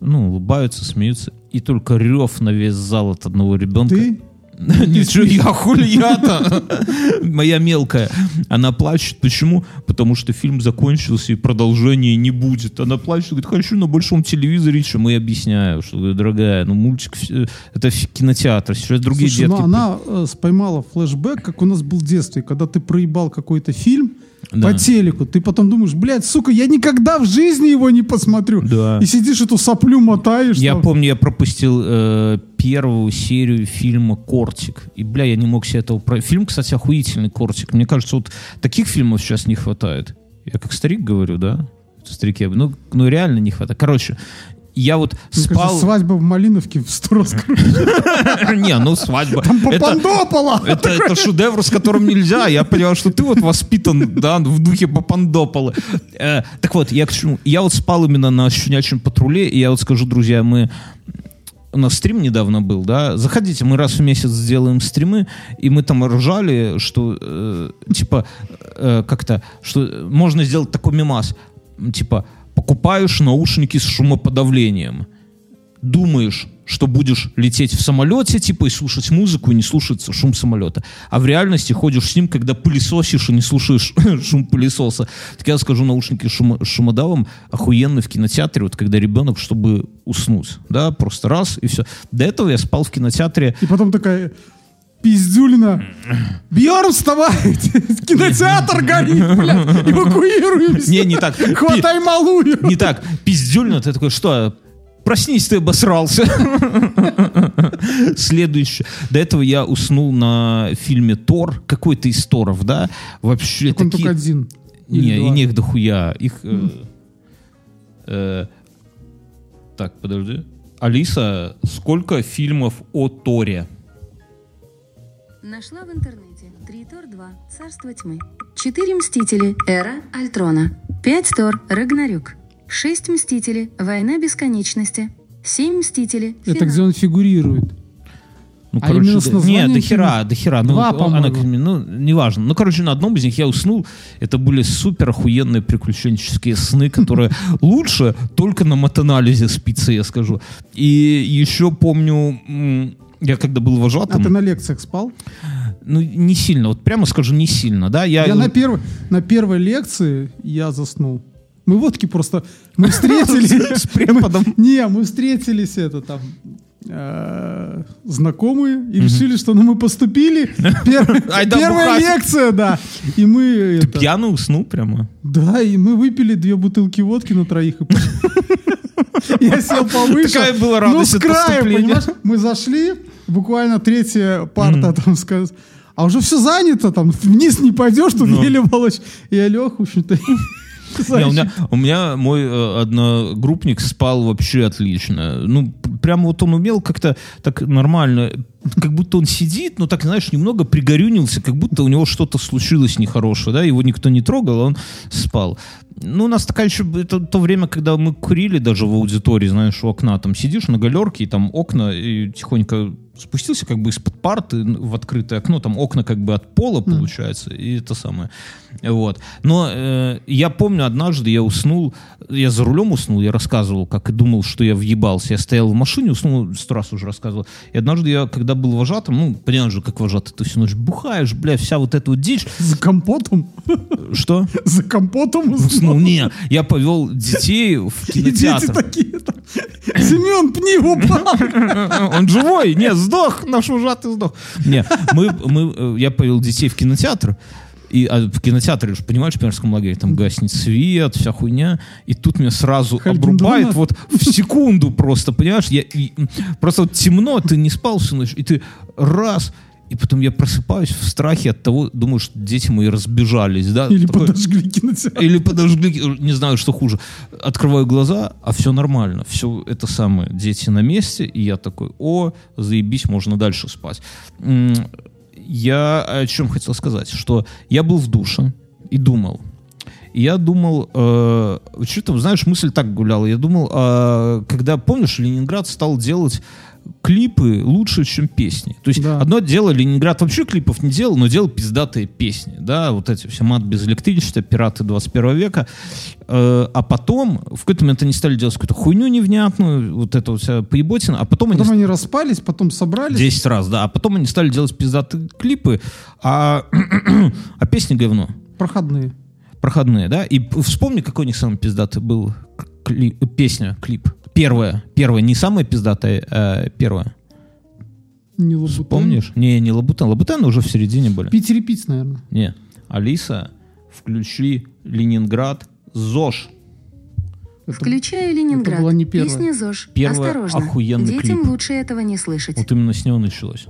Speaker 2: ну, улыбаются, смеются, и только рев на весь зал от одного ребенка.
Speaker 3: Ты?
Speaker 2: Ничего, я хули я-то. Моя мелкая. Она плачет. Почему? Потому что фильм закончился и продолжения не будет. Она плачет, говорит, хочу на большом телевизоре. Что мы объясняю, что, говорю, дорогая, ну мультик, это кинотеатр. Сейчас другие
Speaker 3: Слушай, ну
Speaker 2: детки.
Speaker 3: она э, споймала флешбэк, как у нас был в детстве, когда ты проебал какой-то фильм,
Speaker 2: Да.
Speaker 3: по телеку. Ты потом думаешь, блядь, сука, я никогда в жизни его не посмотрю.
Speaker 2: Да.
Speaker 3: И сидишь эту соплю мотаешь.
Speaker 2: Я
Speaker 3: там.
Speaker 2: помню, я пропустил э, первую серию фильма «Кортик». И, бля, я не мог себе этого... Про... Фильм, кстати, охуительный «Кортик». Мне кажется, вот таких фильмов сейчас не хватает. Я как старик говорю, да? Это Старик я... Ну, ну, реально не хватает. Короче, я вот
Speaker 3: Мне
Speaker 2: спал...
Speaker 3: кажется, свадьба в Малиновке в сто раз.
Speaker 2: Не, ну свадьба. Это,
Speaker 3: Папандопола!
Speaker 2: это, шедевр, с которым нельзя. Я понял, что ты вот воспитан, да, в духе Папандопола. Э, так вот, я к чему? Я вот спал именно на щенячьем патруле, и я вот скажу, друзья, мы у нас стрим недавно был, да, заходите, мы раз в месяц сделаем стримы, и мы там ржали, что, э, типа, э, как-то, что можно сделать такой мимас, типа, покупаешь наушники с шумоподавлением, думаешь, что будешь лететь в самолете, типа, и слушать музыку, и не слушаться шум самолета. А в реальности ходишь с ним, когда пылесосишь и не слушаешь шум пылесоса. Так я скажу, наушники с шумо- шумодавом охуенны в кинотеатре, вот когда ребенок, чтобы уснуть. Да, просто раз, и все. До этого я спал в кинотеатре
Speaker 3: И потом такая пиздюлина. Бьерн, вставайте! Кинотеатр горит, блядь! Эвакуируемся!
Speaker 2: Не, не так.
Speaker 3: Хватай малую!
Speaker 2: Не так. Пиздюльно, ты такой, что, проснись, ты обосрался. Следующее. До этого я уснул на фильме «Тор», какой-то из Торов, да? Вообще
Speaker 3: Так
Speaker 2: такие...
Speaker 3: только один.
Speaker 2: Не, и них дохуя. Их... э, э, так, подожди. Алиса, сколько фильмов о Торе?
Speaker 4: Нашла в интернете. Три Тор 2. Царство тьмы. Четыре Мстители. Эра Альтрона. Пять Тор. Рагнарёк. Шесть Мстители. Война бесконечности. Семь Мстители.
Speaker 3: Это
Speaker 4: Финал.
Speaker 3: где он фигурирует.
Speaker 2: Ну,
Speaker 3: А с
Speaker 2: да-
Speaker 3: названием
Speaker 2: Не, до хера, до хера. Ну,
Speaker 3: Два,
Speaker 2: он- она- ну, неважно. Ну, короче, на одном из них я уснул. Это были супер охуенные приключенческие сны, которые лучше только на матанализе спится, я скажу. И еще помню, я когда был
Speaker 3: А
Speaker 2: вожатым,
Speaker 3: ты на лекциях спал?
Speaker 2: ну, не сильно, вот прямо скажу, не сильно, да, я...
Speaker 3: Я на, первой, на первой лекции я заснул. Мы водки просто... Мы встретились...
Speaker 2: С преподом.
Speaker 3: Не, мы встретились, это там... э, знакомые и решили, что ну мы поступили. Первая лекция, да. И мы... это,
Speaker 2: Пьяно уснул прямо.
Speaker 3: Да, и мы выпили две бутылки водки на троих. и. Я сел повыше.
Speaker 2: Такая была
Speaker 3: Ну,
Speaker 2: радость
Speaker 3: с
Speaker 2: от
Speaker 3: краю,
Speaker 2: поступления.
Speaker 3: понимаешь? Мы зашли, буквально третья парта, там, сказ- а уже все занято, там, вниз не пойдешь, тут
Speaker 2: Ну.
Speaker 3: еле волочь. И я лег, в общем-то,
Speaker 2: Не, у, меня, у меня мой э, одногруппник спал вообще отлично. Ну, прямо вот он умел как-то так нормально, как будто он сидит, но так, знаешь, немного пригорюнился, как будто у него что-то случилось нехорошее, да, его никто не трогал, а он спал. Ну, у нас такая еще, это то время, когда мы курили даже в аудитории, знаешь, у окна, там сидишь на галерке, и там окна, и тихонько спустился как бы из-под парты в открытое окно, там окна как бы от пола получается, и это самое. Вот. Но э, я помню, однажды я уснул, я за рулем уснул, я рассказывал, как и думал, что я въебался. Я стоял в машине, уснул, сто раз уже рассказывал. И однажды я, когда был вожатым, ну, понятно же, как вожатый, ты всю ночь бухаешь, бля, вся вот эта вот дичь.
Speaker 3: за компотом,
Speaker 2: Что?
Speaker 3: за компотом уснул.
Speaker 2: Ну, не, я повел детей в
Speaker 3: И дети
Speaker 2: кинотеатр.
Speaker 3: такие, Семен, пни его.
Speaker 2: Он живой, не, сдох, наш ужатый сдох. Не, мы, мы, э, я повел детей в кинотеатр, и а в кинотеатре, уж понимаешь, в пионерском лагере, там гаснет свет, вся хуйня, и тут меня сразу обрубает вот в секунду просто, понимаешь, я, и, просто вот темно, ты не спал всю ночь, и ты раз, и потом я просыпаюсь в страхе от того, думаю, что дети мои разбежались, да,
Speaker 3: Или
Speaker 2: такой-
Speaker 3: подожгли кинотеатр.
Speaker 2: или подожгли, не знаю, что хуже. Открываю глаза, а все нормально. Все это самое. Дети на месте, и я такой, о, заебись, можно дальше спать. Я о чем хотел сказать, что я был в душе и думал. И я думал, э, что-то, знаешь, мысль так гуляла. Я думал, э, когда, помнишь, Ленинград стал делать клипы лучше, чем песни. То есть
Speaker 3: Да.
Speaker 2: одно дело, Ленинград вообще клипов не делал, но делал пиздатые песни, да, вот эти все мат без электричества, пираты 21 века. Э, а потом, в какой-то момент они стали делать какую-то хуйню невнятную, вот это вот вся поеботина, а потом,
Speaker 3: Потом
Speaker 2: они...
Speaker 3: они распались, потом собрались.
Speaker 2: 10 раз, да, а потом они стали делать пиздатые клипы, а, а песни говно
Speaker 3: Проходные.
Speaker 2: проходные, да? И вспомни, какой у них самый пиздатый был кли- песня, клип. Первая, первая, не самая пиздатая, а первая.
Speaker 3: Не Лабутен.
Speaker 2: Помнишь? Не, не Лабутен. Лабутены уже в середине были.
Speaker 3: Питере пить, наверное.
Speaker 2: Не. Алиса, включи Ленинград ЗОЖ.
Speaker 3: Это-
Speaker 4: Включаю Ленинград.
Speaker 3: это была не первая.
Speaker 4: Песня ЗОЖ.
Speaker 2: Первая
Speaker 4: Осторожно.
Speaker 2: охуенный
Speaker 4: Детям
Speaker 2: клип.
Speaker 4: лучше этого не слышать.
Speaker 2: Вот именно с него началось.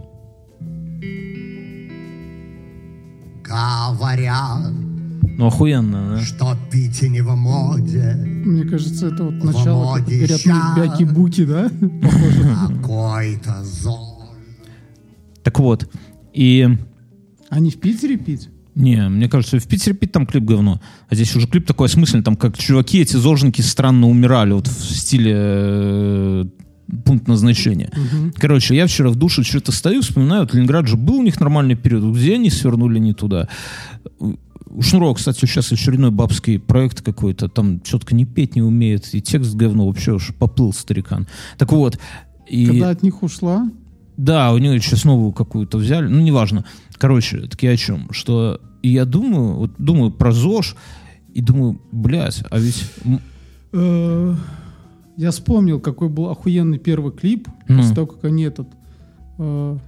Speaker 6: Говорят,
Speaker 2: Ну, охуенно, да?
Speaker 6: что пить не в моде,
Speaker 3: Мне кажется, это вот начало, как говорят,
Speaker 6: ща.
Speaker 3: бяки-буки, да?
Speaker 6: какой-то зол.
Speaker 2: Так вот, и...
Speaker 3: Они в Питере пить?
Speaker 2: Не, мне кажется, в Питере пить там клип говно. А здесь уже клип такой осмысленный, там как чуваки, эти зожники странно умирали, вот в стиле э, пункт назначения. Короче, я вчера в душе что-то стою, вспоминаю, вот Ленинград же был у них нормальный период, где они свернули не туда. У Шнурова, кстати, сейчас очередной бабский проект какой-то, там четко не петь не умеет, и текст говно, вообще уж поплыл старикан. Так вот, и...
Speaker 3: Когда от них ушла?
Speaker 2: Да, у нее сейчас новую какую-то взяли, ну, неважно. Короче, так я о чем? Что и я думаю, вот думаю про ЗОЖ, и думаю, блядь, а ведь...
Speaker 3: Э, Я вспомнил, какой был охуенный первый клип,
Speaker 2: Ну.
Speaker 3: после того, как они этот э,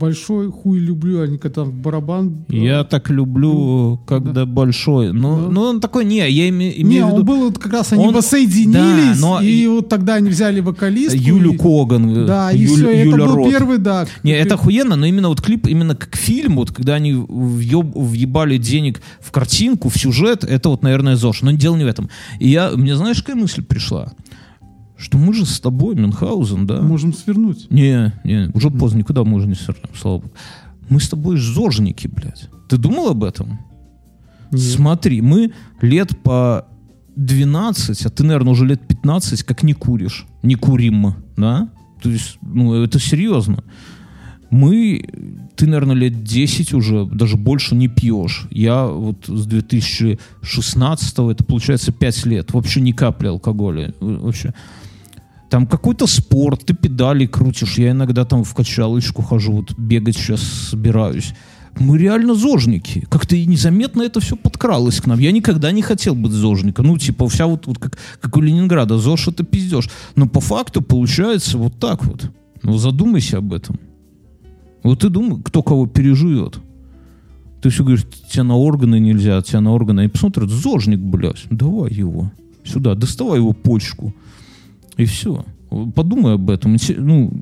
Speaker 3: большой хуй люблю, они когда там в барабан. э,
Speaker 2: Я так люблю, когда большой. Ну,
Speaker 3: Да.
Speaker 2: ну, он такой, не, я име-
Speaker 3: Не,
Speaker 2: имею в
Speaker 3: он
Speaker 2: виду
Speaker 3: был вот как раз они
Speaker 2: Он-
Speaker 3: воссоединились,
Speaker 2: да, но
Speaker 3: и, вот тогда они взяли вокалистку.
Speaker 2: Юлю
Speaker 3: и-
Speaker 2: Коган.
Speaker 3: Да, и
Speaker 2: Юль-
Speaker 3: все, это
Speaker 2: Юля
Speaker 3: был
Speaker 2: Рот.
Speaker 3: первый, да.
Speaker 2: Не, это охуенно, но именно вот клип, именно как фильм, вот когда они въеб- въебали денег в картинку, в сюжет, это вот, наверное, ЗОЖ. Но дело не в этом. И я, мне знаешь, какая мысль пришла? Что мы же с тобой, Мюнхгаузен, да?
Speaker 3: Можем свернуть.
Speaker 2: Не, не, уже поздно, никуда мы уже не свернем, слава богу. Мы с тобой зожники, блядь. Ты думал об этом? Смотри, мы лет по 12, а ты, наверное, уже лет 15, как не куришь. Не курим, да? То есть, ну, это серьезно. Мы, ты, наверное, лет 10 уже, даже больше не пьешь. Я вот с 2016, это получается 5 лет, вообще ни капли алкоголя. Вообще. Там какой-то спорт, ты педали крутишь. Я иногда там в качалочку хожу, вот бегать сейчас собираюсь. Мы реально зожники. Как-то и незаметно это все подкралось к нам. Я никогда не хотел быть зожником. Ну, типа, вся вот, вот как, как у Ленинграда. ЗОЖ это пиздеж. Но по факту получается вот так вот. Ну, задумайся об этом. Вот ты думай, кто кого переживет. Ты все говоришь, тебя на органы нельзя, тебя на органы. И посмотрят, зожник, блядь, давай его сюда, доставай его почку. И все. Подумай об этом. Ну,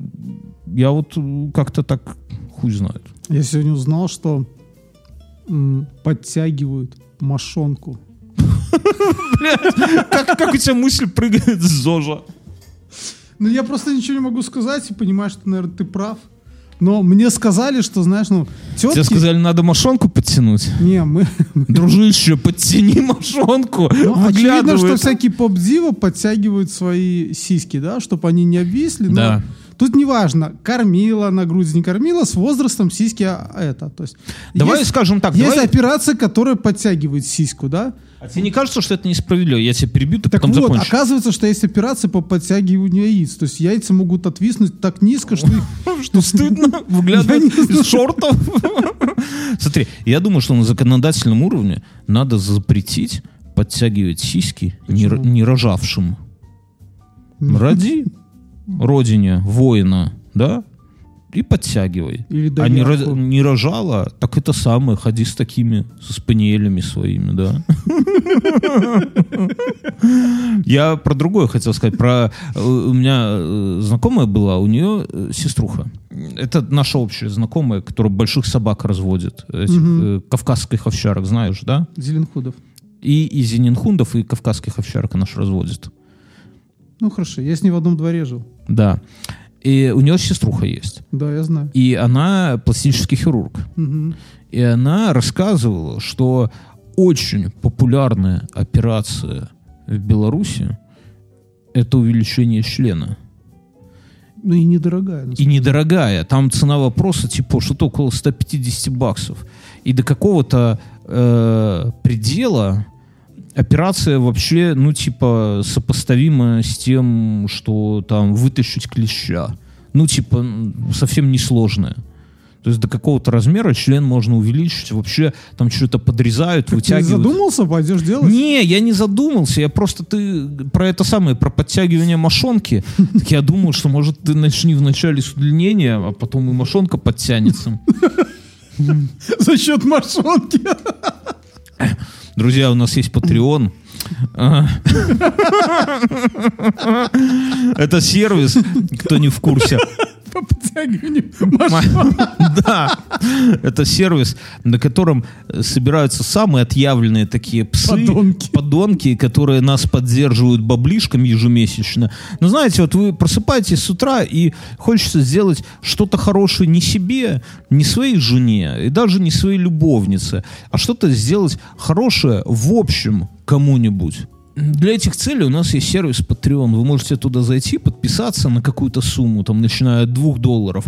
Speaker 2: я вот э, как-то так хуй знает.
Speaker 3: Я сегодня узнал, что м, подтягивают мошонку.
Speaker 2: Как, как у тебя мысль прыгает с ЗОЖа?
Speaker 3: Ну, я просто ничего не могу сказать и понимаю, что, наверное, ты прав. Но мне сказали, что, знаешь, ну, тетки...
Speaker 2: Тебе сказали, надо мошонку подтянуть.
Speaker 3: Не, мы...
Speaker 2: Дружище, подтяни мошонку.
Speaker 3: Ну, очевидно, что всякие поп-дивы подтягивают свои сиськи, да, чтобы они не обвисли. но
Speaker 2: Да.
Speaker 3: Тут неважно, кормила на грудь, не кормила, с возрастом сиськи а, это. То есть,
Speaker 2: Давай
Speaker 3: есть,
Speaker 2: скажем так,
Speaker 3: есть
Speaker 2: давай-
Speaker 3: операция, которая подтягивает сиську, да?
Speaker 2: А тебе не кажется, что это несправедливо? Я тебя перебью, ты
Speaker 3: Так
Speaker 2: потом
Speaker 3: вот,
Speaker 2: закончишь.
Speaker 3: оказывается, что есть операция по подтягиванию яиц. То есть яйца могут отвиснуть так низко, что их...
Speaker 2: Что стыдно выглядывать из шортов. Смотри, я думаю, что на законодательном уровне надо запретить подтягивать сиськи не рожавшим. Роди родине воина, да, и подтягивай.
Speaker 3: Или
Speaker 2: а не, ро- не рожала, так это самое, ходи с такими, со спаниелями своими, да. Я про другое хотел сказать. Про э, у меня э, знакомая была, у нее э, сеструха. Это наша общая знакомая, которая больших собак разводит, кавказских овчарок, знаешь, да?
Speaker 3: Зеленхудов.
Speaker 2: И, и зенинхундов, и кавказских овчарок она ж разводит.
Speaker 3: Ну, хорошо, я с ней в одном дворе жил.
Speaker 2: Да. И у нее сеструха есть.
Speaker 3: Да, я знаю.
Speaker 2: И она пластический хирург.
Speaker 3: Мгм.
Speaker 2: И она рассказывала, что очень популярная операция в Беларуси это увеличение члена.
Speaker 3: Ну и недорогая.
Speaker 2: И недорогая. Там цена вопроса типа что-то около 150 баксов. И до какого-то э, предела операция вообще, ну, типа, сопоставима с тем, что там вытащить клеща. Ну, типа, совсем несложная. То есть до какого-то размера член можно увеличить. Вообще там что-то подрезают,
Speaker 3: Ты
Speaker 2: вытягивают.
Speaker 3: задумался, пойдешь делать?
Speaker 2: Не, я не задумался. Я просто ты про это самое, про подтягивание мошонки. Так я думал, что может ты начни вначале с удлинения, а потом и мошонка подтянется.
Speaker 3: За счет мошонки.
Speaker 2: Друзья, у нас есть Patreon. А. Это сервис, кто не в курсе.
Speaker 3: По подтягиванию машин.
Speaker 2: Да, это сервис, на котором собираются самые отъявленные такие псы,
Speaker 3: Подонки.
Speaker 2: подонки, которые нас поддерживают баблишком ежемесячно. Но знаете, вот вы просыпаетесь с утра и хочется сделать что-то хорошее не себе, не своей жене и даже не своей любовнице, а что-то сделать хорошее в общем кому-нибудь. Для этих целей у нас есть сервис Patreon. Вы можете туда зайти, подписаться на какую-то сумму, там, начиная от 2 долларов.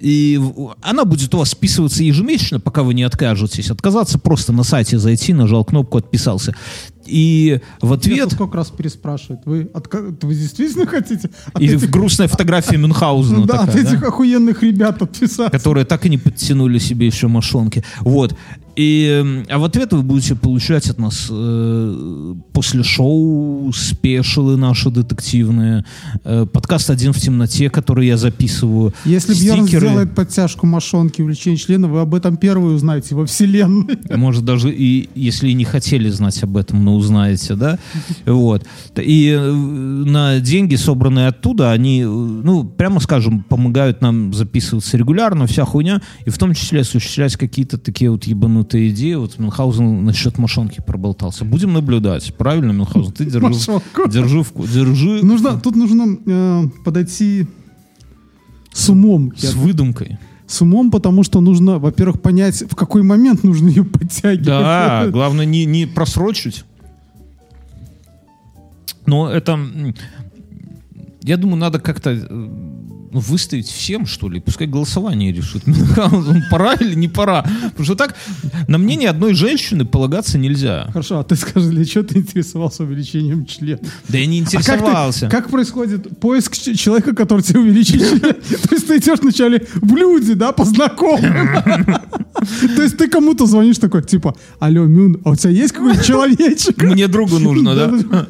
Speaker 2: И она будет у вас списываться ежемесячно, пока вы не откажетесь. Отказаться просто на сайте зайти, нажал кнопку «Отписался». И в ответ...
Speaker 3: сколько раз переспрашивают. Вы, отка- вы действительно хотите от
Speaker 2: И
Speaker 3: этих,
Speaker 2: грустная фотография Мюнхгаузена
Speaker 3: да, от
Speaker 2: да?
Speaker 3: этих охуенных ребят отписаться?
Speaker 2: которые так и не подтянули себе еще мошонки. Вот. И, м, а в ответ вы будете получать от нас э, после шоу спешилы наши детективные, э, подкаст «Один в темноте», который я записываю,
Speaker 3: Если Бьерн
Speaker 2: стикеры,
Speaker 3: сделает подтяжку мошонки увлечение члена, вы об этом первые узнаете во вселенной.
Speaker 2: может, даже и если и не хотели знать об этом, но узнаете, да? Вот. И э, на деньги, собранные оттуда, они, э, ну, прямо скажем, помогают нам записываться регулярно, вся хуйня, и в том числе осуществлять какие-то такие вот ебанутые идеи. Вот Мюнхгаузен насчет мошонки проболтался. Будем наблюдать. Правильно, Мюнхгаузен? Ты держи, держи, держи
Speaker 3: Нужно, тут нужно э, подойти с умом.
Speaker 2: С выдумкой.
Speaker 3: С умом, потому что нужно, во-первых, понять, в какой момент нужно ее подтягивать.
Speaker 2: Да, главное не, не просрочить. Но это... Я думаю, надо как-то э, ну, выставить всем, что ли. Пускай голосование решит. Мюнхгаузен, Пора или не пора? Потому что так на мнение одной женщины полагаться нельзя.
Speaker 3: Хорошо, а ты скажи, для чего ты интересовался увеличением члена?
Speaker 2: Да я не
Speaker 3: А как, ты-
Speaker 2: интересовался.
Speaker 3: как происходит поиск человека, который тебе увеличит член? То есть ты идешь вначале в люди, да, по знакомым. То есть ты кому-то звонишь такой, типа, алло, Мюн, а у тебя есть какой-нибудь человечек?
Speaker 2: Мне другу нужно, да?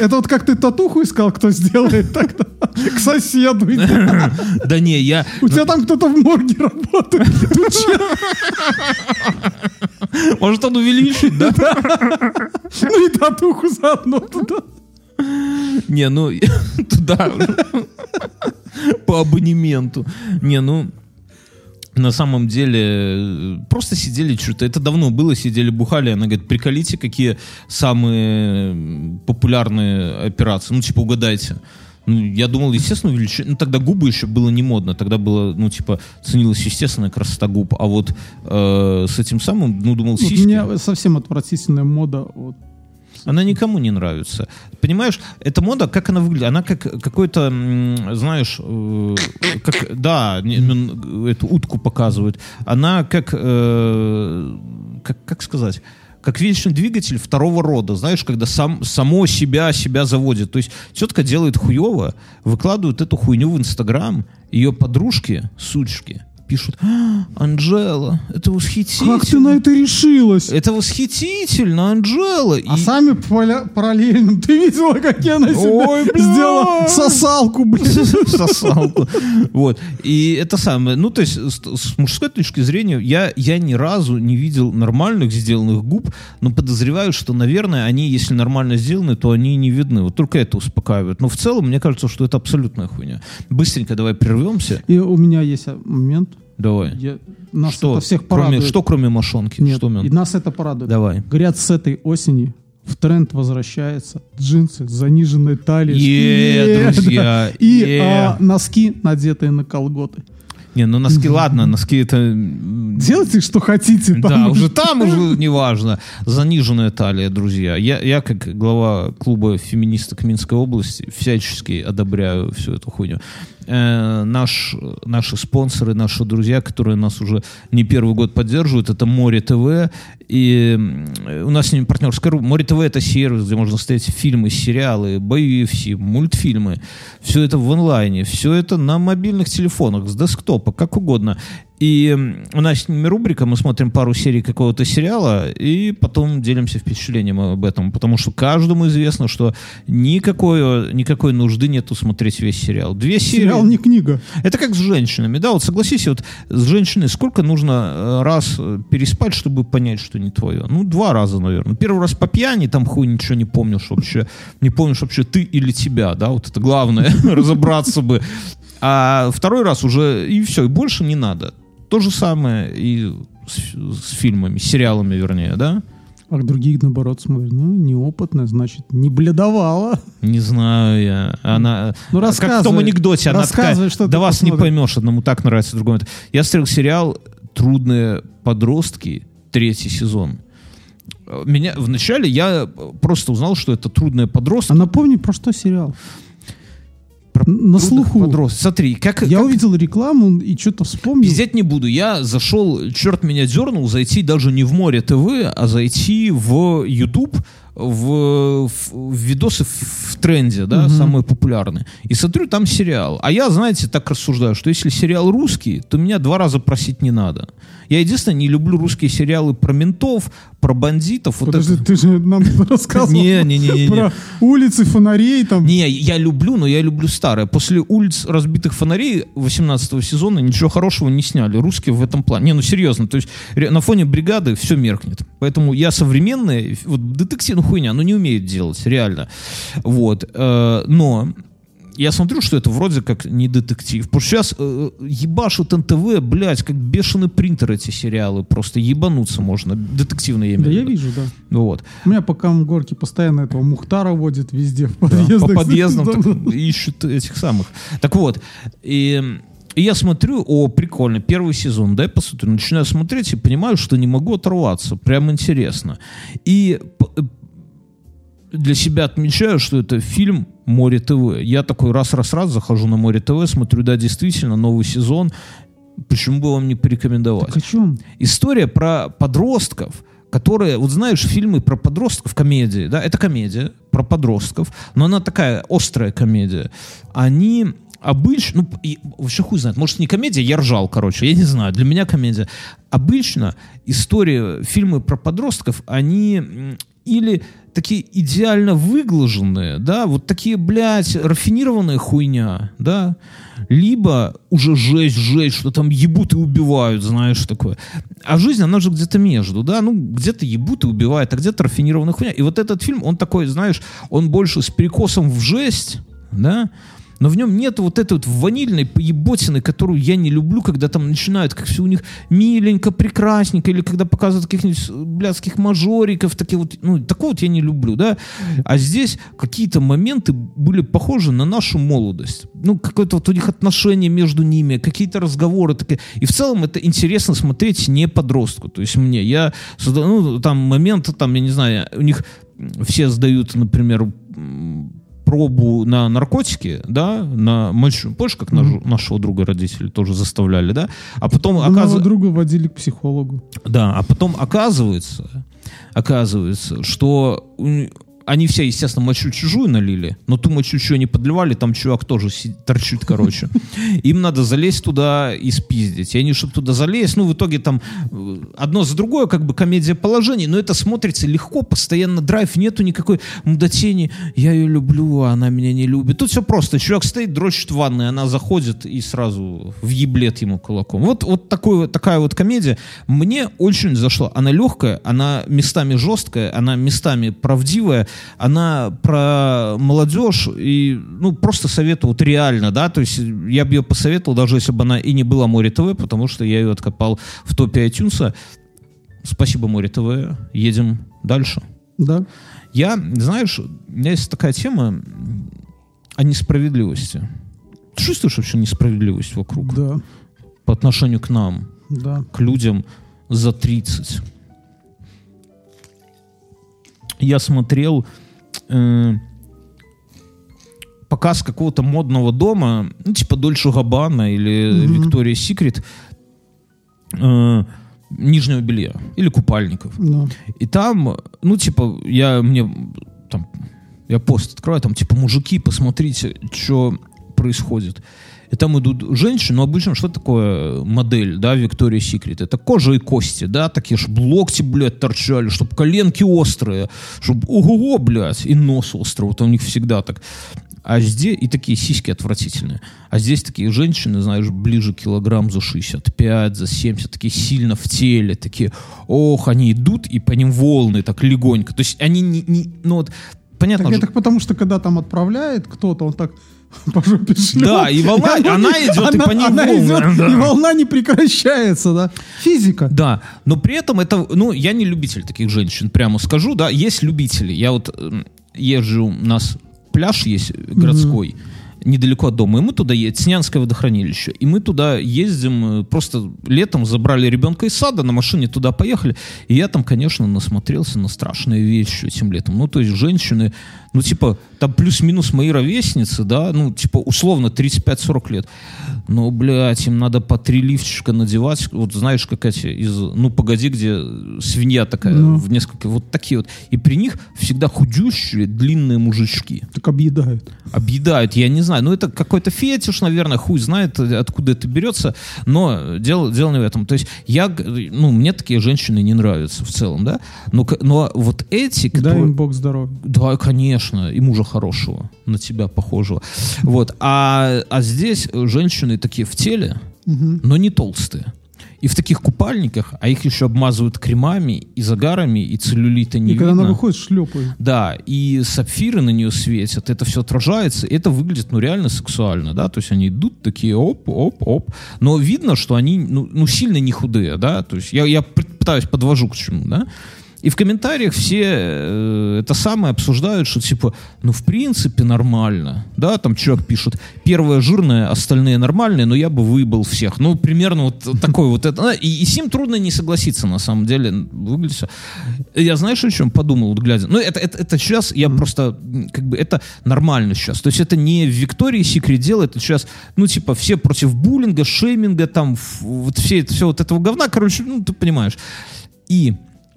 Speaker 3: Это вот как ты татуху искал, кто сделает так-то? К соседу.
Speaker 2: Да не, я...
Speaker 3: У тебя там кто-то в морге работает.
Speaker 2: Может, он увеличит, да?
Speaker 3: Ну и татуху заодно туда.
Speaker 2: Не, ну, туда по абонементу. Не, ну, на самом деле, э, просто сидели что-то. Это давно было, сидели, бухали. Она говорит, приколите, какие самые популярные операции. Ну, типа, угадайте. Ну, я думал, естественно, увеличение. Ну, тогда губы еще было не модно. Тогда было, ну, типа, ценилась естественная красота губ. А вот э, с этим самым, ну, думал, сиськи.
Speaker 3: Мне совсем отвратительная мода. вот.
Speaker 2: Она никому не нравится. Понимаешь, эта мода, как она выглядит? Она как какой-то, знаешь, э, как, да, м, эту утку показывают. Она как, э, как, как сказать? Как вечный двигатель второго рода, знаешь, когда сам, само себя себя заводит. То есть тетка делает хуево, выкладывает эту хуйню в Инстаграм, ее подружки, сучки, пишут, «А, Анжела, это восхитительно.
Speaker 3: Как ты на это решилась?
Speaker 2: Это восхитительно, Анжела.
Speaker 3: А
Speaker 2: И-
Speaker 3: сами поля- параллельно ты видела, как я на себя
Speaker 2: Ой, бля.
Speaker 3: сделала сосалку, блин.
Speaker 2: сосалку. Вот. И это самое. Ну, то есть, с, мужской точки зрения, я, я ни разу не видел нормальных сделанных губ, но подозреваю, что, наверное, они, если нормально сделаны, то они не видны. Вот только это успокаивает. Но в целом, мне кажется, что это абсолютная хуйня. Быстренько давай прервемся.
Speaker 3: И у меня есть момент.
Speaker 2: Давай.
Speaker 3: Я, нас
Speaker 2: что,
Speaker 3: это всех
Speaker 2: кроме,
Speaker 3: порадует.
Speaker 2: что кроме мошонки?
Speaker 3: Нет,
Speaker 2: что,
Speaker 3: и нас это порадует.
Speaker 2: Давай.
Speaker 3: Говорят, с этой осени в тренд возвращается джинсы с заниженной талией.
Speaker 2: Е,
Speaker 3: Е,
Speaker 2: друзья,
Speaker 3: да. И
Speaker 2: е.
Speaker 3: а, носки, надетые на колготы.
Speaker 2: Не, ну носки, ладно, носки это...
Speaker 3: Делайте, что хотите.
Speaker 2: Да,
Speaker 3: там
Speaker 2: уже там уже неважно. Заниженная талия, друзья. Я, я как глава клуба феминисток Минской области всячески одобряю всю эту хуйню. Э, наш, наши спонсоры, наши друзья, которые нас уже не первый год поддерживают, это Море ТВ. И м, у нас с ними партнерская рубрика. Море ТВ это сервис, где можно смотреть фильмы, сериалы, UFC, мультфильмы. Все это в онлайне, все это на мобильных телефонах, с десктопа, как угодно. И у нас с ними рубрика, мы смотрим пару серий какого-то сериала, и потом делимся впечатлением об этом. Потому что каждому известно, что никакой, никакой нужды нету смотреть весь сериал. Две серии...
Speaker 3: Сериал не книга.
Speaker 2: Это как с женщинами, да, вот согласись, вот с женщиной сколько нужно э, раз э, переспать, чтобы понять, что не твое? Ну, два раза, наверное. Первый раз по пьяни, там хуй ничего не помнишь вообще, не помнишь вообще ты или тебя, да, вот это главное, разобраться бы. А второй раз уже, и все, и больше не надо. То же самое и с, с фильмами, с сериалами, вернее, да?
Speaker 3: А другие, наоборот, смотрят. Ну, неопытная, значит, не бледовала.
Speaker 2: Не знаю я. Она,
Speaker 3: Ну,
Speaker 2: как в том
Speaker 3: рассказывай.
Speaker 2: анекдоте, она
Speaker 3: Рассказывай,
Speaker 2: такая,
Speaker 3: что
Speaker 2: да вас не
Speaker 3: посмотрел».
Speaker 2: поймешь, одному так нравится, другому. Я смотрел сериал «Трудные подростки», третий сезон. Меня вначале я просто узнал, что это трудные подростки.
Speaker 3: А напомни, про что сериал?
Speaker 2: Про
Speaker 3: на слуху.
Speaker 2: подростков. Смотри, как,
Speaker 3: Я
Speaker 2: как-
Speaker 3: увидел рекламу и что-то вспомнил.
Speaker 2: Пиздеть не буду. Я зашел, черт меня дернул, зайти даже не в море ТВ, а зайти в YouTube, в, в- видосы в, тренде, да, самые популярные. И смотрю, там сериал. А я, знаете, так рассуждаю, что если сериал русский, то меня два раза просить не надо. Я единственное не люблю русские сериалы про ментов, про бандитов. Вот
Speaker 3: Подожди,
Speaker 2: это-
Speaker 3: ты же нам рассказывал
Speaker 2: Не, не, не, не,
Speaker 3: про улицы, фонарей там.
Speaker 2: Не, я люблю, но я люблю старое. После улиц разбитых фонарей 18 сезона ничего хорошего не сняли. Русские в этом плане. Не, ну серьезно, то есть на фоне бригады все меркнет. Поэтому я современный, вот детектив, ну хуйня, ну не умеют делать, реально. Вот. э, но я смотрю, что это вроде как не детектив. Потому что сейчас э, ебашут НТВ, блядь, как бешеный принтер эти сериалы. Просто ебануться можно. Детективные я имею
Speaker 3: Да,
Speaker 2: в
Speaker 3: я вижу, да.
Speaker 2: Вот.
Speaker 3: У меня пока горки постоянно этого Мухтара водит везде в
Speaker 2: Да,
Speaker 3: подъездах.
Speaker 2: по подъездам
Speaker 3: Да,
Speaker 2: так ищут этих самых. Так вот, и, и я смотрю, о, прикольно, первый сезон, дай посмотрю. Начинаю смотреть и понимаю, что не могу оторваться. Прям интересно. И э, для себя отмечаю, что это фильм «Море ТВ». Я такой раз-раз-раз захожу на «Море ТВ», смотрю, да, действительно, новый сезон. Почему бы вам не порекомендовать?
Speaker 3: Так о чем?
Speaker 2: история про подростков, которые, вот знаешь, фильмы про подростков, комедии, да, это комедия про подростков, но она такая острая комедия. Они обычно, ну, и вообще хуй знает, может, не комедия, я ржал, короче, я не знаю, для меня комедия. Обычно истории, фильмы про подростков, они или такие идеально выглаженные, да, вот такие, блядь, рафинированная хуйня, да, либо уже жесть, жесть, что там ебут и убивают, знаешь, такое. А жизнь, она же где-то между, да, ну, где-то ебут и убивают, а где-то рафинированная хуйня. И вот этот фильм, он такой, знаешь, он больше с перекосом в жесть, да, но в нем нет вот этой вот ванильной поеботины, которую я не люблю, когда там начинают, как все у них миленько, прекрасненько, или когда показывают каких-нибудь блядских мажориков, такие вот, ну, такого вот я не люблю, да. А здесь какие-то моменты были похожи на нашу молодость. Ну, какое-то вот у них отношение между ними, какие-то разговоры такие. И в целом это интересно смотреть не подростку. То есть мне, я ну, там моменты, там, я не знаю, у них все сдают, например, пробу на наркотики, да, на помнишь, как наш- нашего друга родители тоже заставляли, да, а потом оказывается,
Speaker 3: друга водили к психологу.
Speaker 2: да, а потом оказывается, оказывается, что они все, естественно, мочу чужую налили, но ту мочу чужую не подливали, там чувак тоже торчит, короче. Им надо залезть туда и спиздить. И они, чтобы туда залезть, ну, в итоге там э, одно за другое, как бы комедия положений, но это смотрится легко, постоянно драйв, нету никакой мудотени. Я ее люблю, а она меня не любит. Тут все просто. Чувак стоит, дрочит в ванной, она заходит и сразу в еблет ему кулаком. Вот, вот такой, такая вот комедия. Мне очень зашла. Она легкая, она местами жесткая, она местами правдивая, она про молодежь и, ну, просто советую, вот реально, да, то есть я бы ее посоветовал, даже если бы она и не была Море ТВ, потому что я ее откопал в топе iTunes. Спасибо, Море ТВ. Едем дальше.
Speaker 3: Да.
Speaker 2: Я, знаешь, у меня есть такая тема о несправедливости. Ты чувствуешь вообще несправедливость вокруг
Speaker 3: Да.
Speaker 2: по отношению к нам,
Speaker 3: Да.
Speaker 2: к людям за 30? Я смотрел э, показ какого-то модного дома, ну, типа Дольче Габбана или Виктория Секрет, э, нижнего белья или купальников.
Speaker 3: Да.
Speaker 2: И там, ну, типа, я мне там, я пост открываю, там, типа, мужики, посмотрите, что происходит. И там идут женщины, ну, обычно что такое модель, да, Виктория Секрет? Это кожа и кости, да, такие, чтобы локти, блядь, торчали, чтобы коленки острые, чтобы, ого-го, блядь, и нос острый, вот у них всегда так. А здесь и такие сиськи отвратительные. А здесь такие женщины, знаешь, ближе килограмм за 65, за 70, такие сильно в теле, такие, ох, они идут, и по ним волны так легонько. То есть они не, не ну вот, понятно
Speaker 3: Так
Speaker 2: же-
Speaker 3: это потому, что когда там отправляет кто-то, он так по жопе шлет.
Speaker 2: Да, и волна- она идет, и по ней
Speaker 3: она
Speaker 2: волны,
Speaker 3: идет,
Speaker 2: да.
Speaker 3: и волна не прекращается, да. Физика.
Speaker 2: Да, но при этом это, ну, я не любитель таких женщин, прямо скажу, да, есть любители. Я вот езжу, у нас пляж есть городской, недалеко от дома, и мы туда едем, Снянское водохранилище, и мы туда ездим, э, просто летом забрали ребенка из сада, на машине туда поехали, и я там, конечно, насмотрелся на страшные вещи этим летом. Ну, то есть женщины, ну, типа, там плюс-минус мои ровесницы, да, ну, типа, условно, 35-40 лет. Но, блядь, им надо по три лифчика надевать. Вот знаешь, как эти из «Ну, погоди», где свинья такая
Speaker 3: Ну.
Speaker 2: в несколько... Вот такие вот. И при них всегда худющие, длинные мужички.
Speaker 3: Так объедают.
Speaker 2: Объедают, я не знаю. Ну, это какой-то фетиш, наверное, хуй знает, откуда это берется. Но дело, дело не в этом. То есть я... Ну, мне такие женщины не нравятся в целом, да? Но, но вот эти,
Speaker 3: Дай
Speaker 2: которые...
Speaker 3: им бог здоровья.
Speaker 2: Да, конечно, и мужа хорошего, на тебя похожего. Вот. А, а здесь женщины такие в теле, но не толстые. И в таких купальниках, а их еще обмазывают кремами и загарами, и целлюлита не
Speaker 3: И когда
Speaker 2: видно.
Speaker 3: она выходит, шлепает.
Speaker 2: Да, и сапфиры на нее светят, это все отражается, и это выглядит, ну, реально сексуально, да, то есть они идут такие, оп, оп, оп, но видно, что они, ну, ну, сильно не худые, да, то есть я, я пытаюсь, подвожу к чему, да, и в комментариях все э, это самое обсуждают, что типа, ну, в принципе, нормально. Да, там человек пишет, первая жирная, остальные нормальные, но я бы выебал всех. Ну, примерно вот такой вот это. И, и с ним трудно не согласиться, на самом деле. Выглядит всё. Я знаешь, о чем подумал, вот глядя? Ну, это, это, это сейчас я просто, м, как бы, это нормально сейчас. То есть это не в Виктории Секрет делает, это сейчас, ну, типа, все против буллинга, шейминга, там, вот все, все вот этого говна, короче, ну, ты понимаешь. И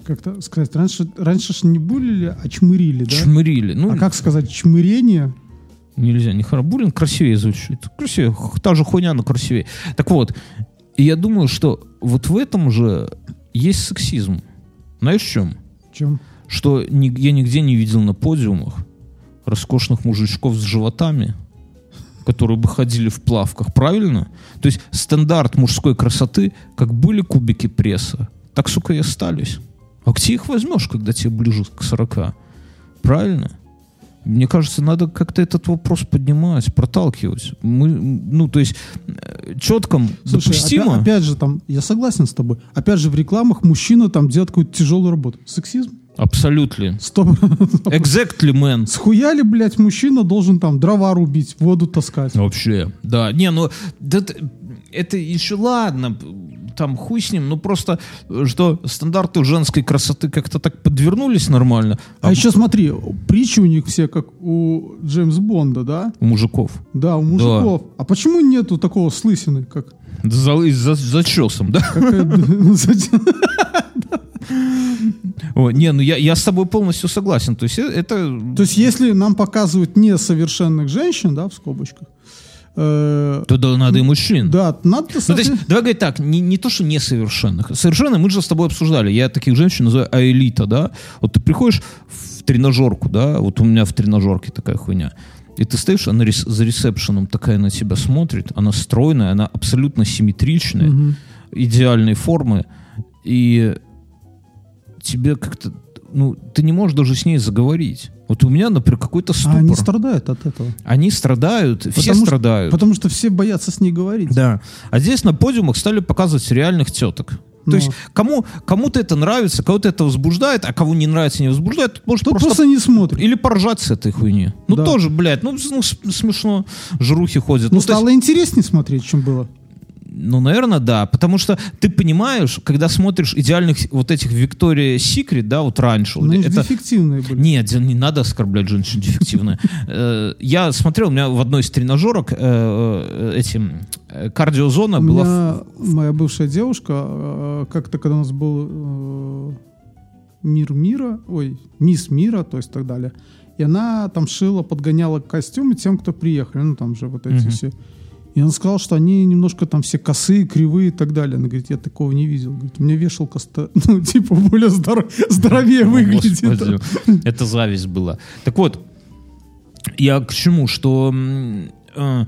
Speaker 3: Как-то сказать, раньше, раньше ж не булили, а чмырили, да?
Speaker 2: чмырили. Ну,
Speaker 3: А как сказать, чмырение?
Speaker 2: Нельзя, не Харабулин красивее звучит. Красивее, та же хуйня, но красивее. Так вот, я думаю, что вот в этом же есть сексизм. Знаешь в чем?
Speaker 3: Чем?
Speaker 2: Что ни- я нигде не видел на подиумах роскошных мужичков с животами, которые бы ходили в плавках, правильно? То есть стандарт мужской красоты, как были кубики пресса, так, сука, и остались. А где их возьмешь, когда тебе ближе к 40? Правильно? Мне кажется, надо как-то этот вопрос поднимать, проталкивать. Мы, ну, то есть, э, четко,
Speaker 3: Слушай,
Speaker 2: допустимо.
Speaker 3: опя- опять же, там, я согласен с тобой. Опять же, в рекламах мужчина там делает какую-то тяжелую работу. Сексизм?
Speaker 2: Абсолютно.
Speaker 3: Стоп.
Speaker 2: Exactly, man.
Speaker 3: Схуяли, блядь, мужчина должен там дрова рубить, воду таскать.
Speaker 2: Вообще, да. Не, ну, т- это еще ладно, там хуй с ним, ну просто, э, что стандарты женской красоты как-то так подвернулись нормально,
Speaker 3: А еще смотри, притчи у них все как у Джеймса Бонда, да?
Speaker 2: у мужиков.
Speaker 3: Да, у мужиков. А почему нету такого с лысиной, как...
Speaker 2: За, за, зачесом, да?
Speaker 3: какая-
Speaker 2: О, не, ну я, я с тобой полностью согласен. То есть э, это...
Speaker 3: То есть, если нам показывают несовершенных женщин, да, в скобочках, э,
Speaker 2: То да, надо и мужчин.
Speaker 3: да, надо...
Speaker 2: Ну, то есть, давай говорить так, не, не то, что несовершенных. Совершенно мы же с тобой обсуждали. Я таких женщин называю аэлита, да? Вот ты приходишь в тренажерку, да? Вот у меня в тренажерке такая хуйня. И ты стоишь, она рес- за ресепшеном такая на тебя смотрит, она стройная, она абсолютно симметричная, идеальной формы, и тебе как-то, ну, ты не можешь даже с ней заговорить. Вот у меня, например, какой-то
Speaker 3: А
Speaker 2: ступор.
Speaker 3: они страдают от этого.
Speaker 2: Они страдают, все
Speaker 3: Потому что-
Speaker 2: страдают.
Speaker 3: Потому что все боятся с ней говорить.
Speaker 2: Да. А здесь на подиумах стали показывать реальных теток. То
Speaker 3: Ну.
Speaker 2: есть кому, кому-то это нравится, кого-то это возбуждает, а кого не нравится, не возбуждает, тут может просто...
Speaker 3: просто не смотрит.
Speaker 2: Или поржать с этой хуйни. Ну
Speaker 3: Да.
Speaker 2: тоже, блядь, ну, ну, смешно. Жрухи ходят.
Speaker 3: Ну,
Speaker 2: Ну, то есть-
Speaker 3: стало интереснее смотреть, чем было.
Speaker 2: Ну, наверное, да. Потому что ты понимаешь, когда смотришь идеальных вот этих Виктория Секрет, да, вот раньше.
Speaker 3: Ну,
Speaker 2: это...
Speaker 3: дефективные были.
Speaker 2: Нет, не надо оскорблять женщин дефективные. Э, Я смотрел, у меня в одной из тренажерок э, э, этим кардиозона была...
Speaker 3: моя бывшая девушка, как-то, когда у нас был мир мира, ой, мисс мира, то есть так далее, и она там шила, подгоняла костюмы тем, кто приехали, ну там же вот эти все. И он сказал, что они немножко там все косые, кривые и так далее. Она говорит, я такого не видел. Говорит, у меня вешалка, ста- ну, типа, более здоро- здоровее
Speaker 2: О,
Speaker 3: выглядит.
Speaker 2: Господи, Это зависть была. Так вот, я к чему, что э,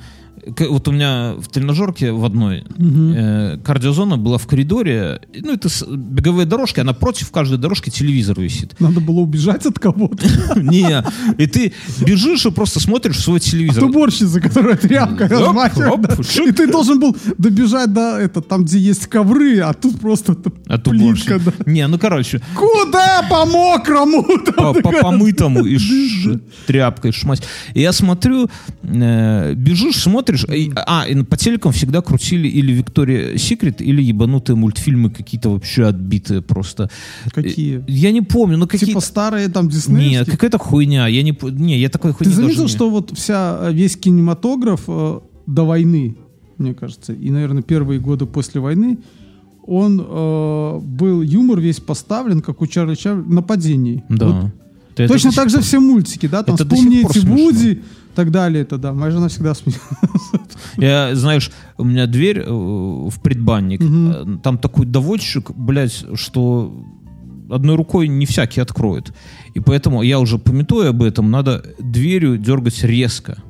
Speaker 2: вот у меня в тренажерке в одной э, кардиозона была в коридоре, ну это с- беговые дорожки, а напротив каждой дорожки телевизор висит.
Speaker 3: Надо было убежать от кого-то.
Speaker 2: Не, и ты бежишь и просто смотришь свой телевизор.
Speaker 3: От уборщицы, которая тряпкой
Speaker 2: Оп,
Speaker 3: размахивает. И ты должен был добежать до это, там, где есть ковры, а тут просто плитка.
Speaker 2: Не, ну короче,
Speaker 3: Куда по мокрому?
Speaker 2: по, по помытому и тряпкой шмать. Я смотрю, э, бежишь, смотришь, и- а, и по телекам всегда крутили или Виктория Секрет, или ебанутые мультфильмы какие-то вообще отбитые просто.
Speaker 3: Какие?
Speaker 2: Я не помню, ну какие
Speaker 3: Типа старые там
Speaker 2: Нет,
Speaker 3: диснеевские?
Speaker 2: какая-то хуйня. Я не, не, я такой
Speaker 3: Ты
Speaker 2: хуйни
Speaker 3: заметил,
Speaker 2: не-
Speaker 3: что вот вся, э, весь кинематограф э, до войны, мне кажется, и, наверное, первые годы после войны, он э, был, юмор весь поставлен, как у Чарли Чаплина, на падении.
Speaker 2: Да.
Speaker 3: Вот
Speaker 2: Ты
Speaker 3: точно так же все мультики, да, там
Speaker 2: Это
Speaker 3: вспомни эти. Вуди так далее, это да. Моя жена всегда смеялась.
Speaker 2: Я, знаешь, у меня дверь э, в предбанник, э, там такой доводчик, блядь, что одной рукой не всякий откроет. И поэтому я уже пометую об этом, надо дверью дергать резко.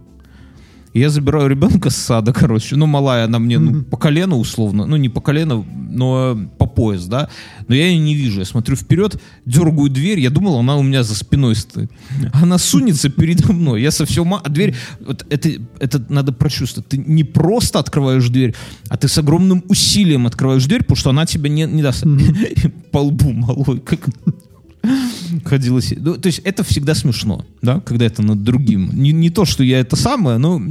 Speaker 2: Я забираю ребенка с сада, короче. Ну, малая она мне ну, по колено условно. Ну, не по колено, но по пояс, да. Но я ее не вижу. Я смотрю вперед, дергаю дверь. Я думал, она у меня за спиной стоит. Она сунется передо мной. Я со всего... ма- А дверь... Вот это, это надо прочувствовать. Ты не просто открываешь дверь, а ты с огромным усилием открываешь дверь, потому что она тебе не, не даст. По лбу малой. Как... Ходила се- ну, то есть это всегда смешно, да, когда это над другим. Не, не то, что я это самое, но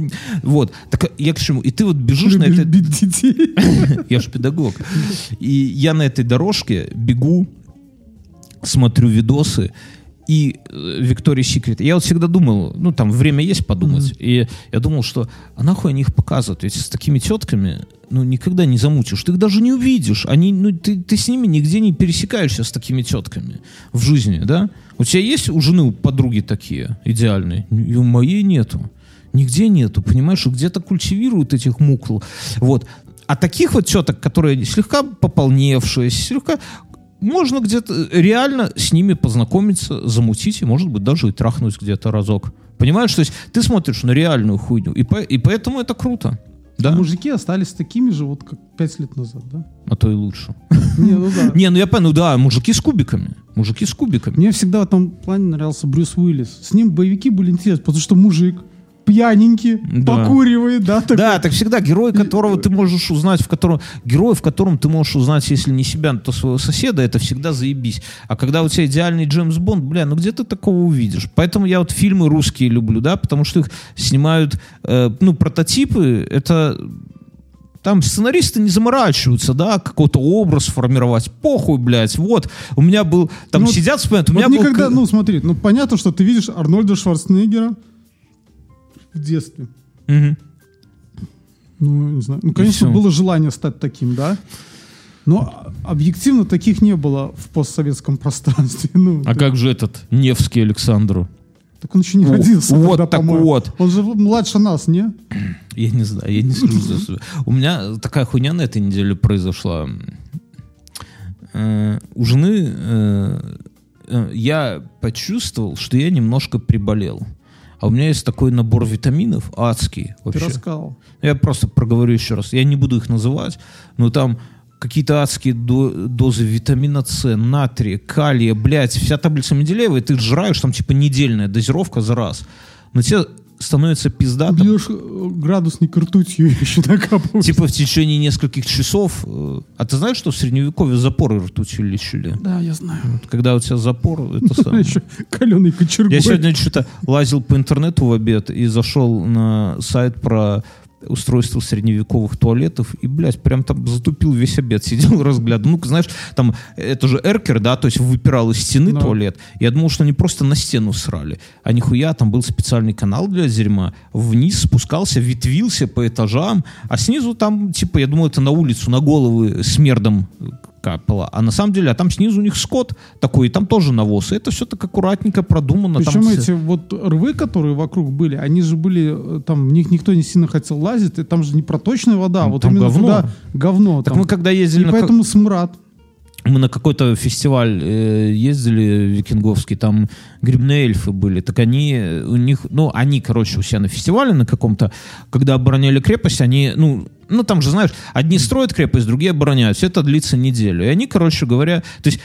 Speaker 2: вот. Так я к чему? И ты вот бежишь на
Speaker 3: Любишь
Speaker 2: этой...
Speaker 3: бить детей.
Speaker 2: Я же педагог. И я на этой дорожке бегу, смотрю видосы, и э, Виктория Секрет. Я вот всегда думал, ну там время есть подумать. И я думал, что а нахуй они их показывают? Ведь с такими тетками, ну никогда не замутишь. Ты их даже не увидишь. Они, ну ты, ты с ними нигде не пересекаешься с такими тетками в жизни, да? У тебя есть у жены у подруги такие идеальные? И у моей нету. Нигде нету, понимаешь, где-то культивируют этих мукл. Вот. А таких вот теток, которые слегка пополневшие, слегка можно где-то реально с ними познакомиться, замутить и, может быть, даже и трахнуть где-то разок. Понимаешь, то есть ты смотришь на реальную хуйню, и, по- и поэтому это круто. Да?
Speaker 3: Мужики остались такими же, вот как пять лет назад, да?
Speaker 2: А то и лучше.
Speaker 3: Не, ну да.
Speaker 2: Не, ну я понял, ну да, мужики с кубиками. Мужики с кубиками.
Speaker 3: Мне всегда в этом плане нравился Брюс Уиллис. С ним боевики были интересны, потому что мужик пьяненький,
Speaker 2: Да.
Speaker 3: покуривает, да, такой.
Speaker 2: Да, так всегда герой, которого ты можешь узнать, в котором герой, в котором ты можешь узнать, если не себя, то своего соседа, это всегда заебись. А когда у тебя идеальный Джеймс Бонд, бля, ну где ты такого увидишь? Поэтому я вот фильмы русские люблю, да, потому что их снимают, э, ну прототипы, это там сценаристы не заморачиваются, да, какой-то образ формировать. Похуй, блядь, вот. У меня был, там
Speaker 3: Ну
Speaker 2: сидят, вспоминают, у
Speaker 3: Вот
Speaker 2: меня был...
Speaker 3: никогда,
Speaker 2: к-
Speaker 3: ну смотри, ну понятно, что ты видишь Арнольда Шварценеггера в детстве.
Speaker 2: Мгм.
Speaker 3: Ну, не знаю. Ну, конечно, было желание стать таким, да? Но объективно таких не было в постсоветском пространстве. Ну,
Speaker 2: А как же этот Невский Александру?
Speaker 3: так он еще не
Speaker 2: О,
Speaker 3: родился.
Speaker 2: вот
Speaker 3: тогда,
Speaker 2: так вот.
Speaker 3: Он же младше нас, не?
Speaker 2: Я не знаю, я не скажу за себя. У меня такая хуйня на этой неделе произошла. Э, У жены э, э, я почувствовал, что я немножко приболел. А у меня есть такой набор витаминов адский
Speaker 3: Ты
Speaker 2: вообще.
Speaker 3: рассказал.
Speaker 2: Я просто проговорю еще раз. Я не буду их называть, но там какие-то адские до- дозы витамина С, натрия, калия, блядь, вся таблица Менделеева, и ты жраешь, там типа недельная дозировка за раз. Но тебе становится пиздато.
Speaker 3: Бьешь э, градусник ртутью еще накапываешь.
Speaker 2: Типа в течение нескольких часов. э, А ты знаешь, что в средневековье запоры ртутью лечили?
Speaker 3: Да, я знаю.
Speaker 2: Вот Когда у тебя запор, это самое.
Speaker 3: Еще каленый кочергой.
Speaker 2: Я сегодня что-то лазил по интернету в обед и зашел на сайт про устройство средневековых туалетов и, блядь, прям там затупил весь обед, сидел, разглядывал. Ну, знаешь, там, это же эркер, да, то есть выпирал из стены
Speaker 3: Да.
Speaker 2: туалет. Я думал, что они просто на стену срали. А нихуя, там был специальный канал для дерьма. Вниз спускался, ветвился по этажам, а снизу там, типа, я думал, это на улицу, на головы смердом капало. А на самом деле, а там снизу у них скот такой, и там тоже навоз. И это все так аккуратненько продумано.
Speaker 3: Причем
Speaker 2: там
Speaker 3: эти вот рвы, которые вокруг были, они же были, э, там, в них никто не сильно хотел лазить, и там же не проточная вода,
Speaker 2: Ну,
Speaker 3: вот
Speaker 2: там
Speaker 3: именно
Speaker 2: говно.
Speaker 3: туда говно.
Speaker 2: Так
Speaker 3: там.
Speaker 2: мы когда ездили
Speaker 3: И
Speaker 2: на
Speaker 3: поэтому смрад.
Speaker 2: Мы на какой-то фестиваль э, ездили викинговский, там грибные эльфы были. Так они, у них, ну, они, короче, у себя на фестивале на каком-то, когда обороняли крепость, они, ну, ну, там же, знаешь, одни строят крепость, другие обороняют. Все это длится неделю. И они, короче говоря, то есть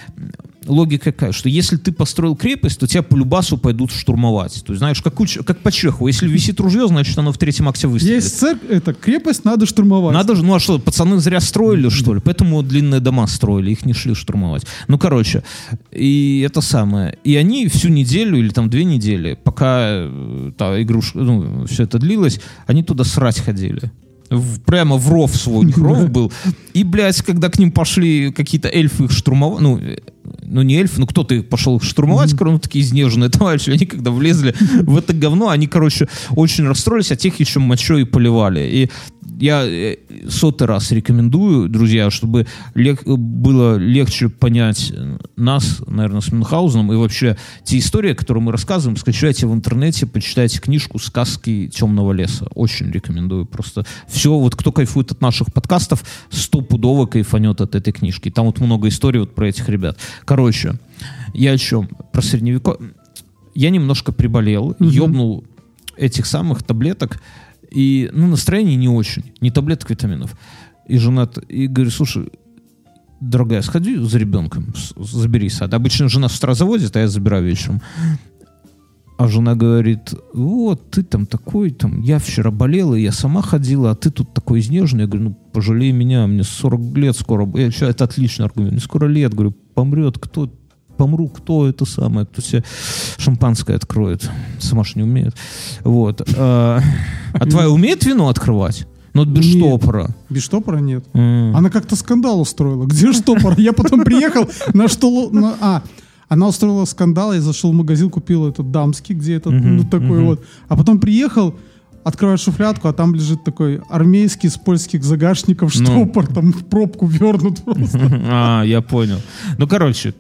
Speaker 2: логика какая, что если ты построил крепость, то тебя по любасу пойдут штурмовать. То есть, знаешь, как, у Ч- как по Чехову. Если висит ружье, значит, оно в третьем акте выстрелит.
Speaker 3: Есть церковь, это крепость, надо штурмовать.
Speaker 2: Надо же, ну а что, пацаны зря строили, что ли? Поэтому длинные дома строили, их не шли штурмовать. Ну, короче, и это самое. И они всю неделю или там две недели, пока э, та игрушка, ну, все это длилось, они туда срать ходили. В- прямо в ров свой, у них ров был. И, блядь, когда к ним пошли какие-то эльфы их штурмовать, ну, э, ну не эльфы, ну кто-то их пошел их штурмовать, короче, ну такие изнеженные товарищи, они когда влезли в это говно, они, короче, очень расстроились, а тех еще мочой и поливали. И я э, сотый раз рекомендую, друзья, чтобы лег- было легче понять нас, наверное, с Мюнхгаузеном, и вообще те истории, которые мы рассказываем, скачайте в интернете, почитайте книжку «Сказки темного леса». Очень рекомендую. Просто все, вот кто кайфует от наших подкастов, стопудово кайфанет от этой книжки. Там вот много историй вот про этих ребят. Короче, я о чем? Про средневековье. Я немножко приболел, ёбнул этих самых таблеток, и, ну, настроение не очень. Не таблеток, витаминов. И жена, и говорю, слушай, дорогая, сходи за ребенком, забери сад. Обычно жена с утра заводит, а я забираю вечером. А жена говорит, вот, ты там такой, там, я вчера болела, я сама ходила, а ты тут такой изнеженный. Я говорю, ну, пожалей меня, мне 40 лет скоро. Я, это отличный аргумент. Мне скоро лет, говорю, помрет кто, помру, кто это самое, кто себе шампанское откроет. Сама ж не умеет. Вот. А, а твоя умеет вино открывать? Ну, вот без
Speaker 3: Умеет.
Speaker 2: штопора.
Speaker 3: Без штопора нет.
Speaker 2: М.
Speaker 3: Она как-то скандал устроила. Где штопор? Я потом приехал на что... на- А, она устроила скандал, я зашел в магазин, купил этот дамский, где этот, ну, такой вот. А потом приехал, открываю шуфлядку, а там лежит такой армейский с польских загашников
Speaker 2: Ну.
Speaker 3: штопор, там в пробку вернут просто.
Speaker 2: А, я понял. Ну, короче,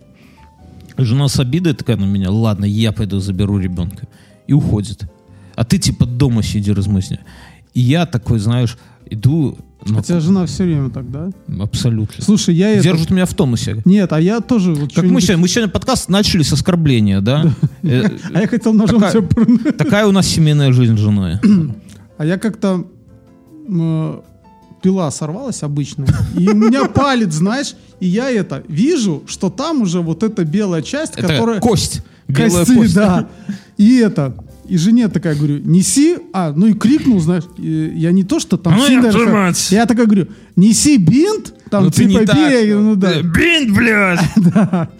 Speaker 2: жена с обидой такая на меня, ладно, я пойду заберу ребенка. И уходит. А ты типа дома сиди, размысни. И я такой, знаешь, иду... ну,
Speaker 3: У тебя жена все время так, да?
Speaker 2: Абсолютно.
Speaker 3: Слушай, я это...
Speaker 2: Держит меня в тонусе.
Speaker 3: Нет, а я тоже... вот
Speaker 2: Как мы сегодня, мы сегодня подкаст начали с оскорбления, да? Э,
Speaker 3: А я хотел ножом все.
Speaker 2: Такая у нас семейная жизнь с женой.
Speaker 3: А я как-то пила сорвалась обычно, и у меня палец, знаешь, и я это вижу, что там уже вот эта белая часть,
Speaker 2: Это
Speaker 3: которая
Speaker 2: кость. Белая
Speaker 3: кости,
Speaker 2: кость.
Speaker 3: да, и это. И жене такая говорю, неси, а, ну и крикнул, знаешь, я не то, что там
Speaker 2: ну, я
Speaker 3: я такая говорю, неси бинт, там
Speaker 2: Ну ты
Speaker 3: типа
Speaker 2: так.
Speaker 3: бей, ну да.
Speaker 2: Э, Бинт, блядь!
Speaker 3: Да.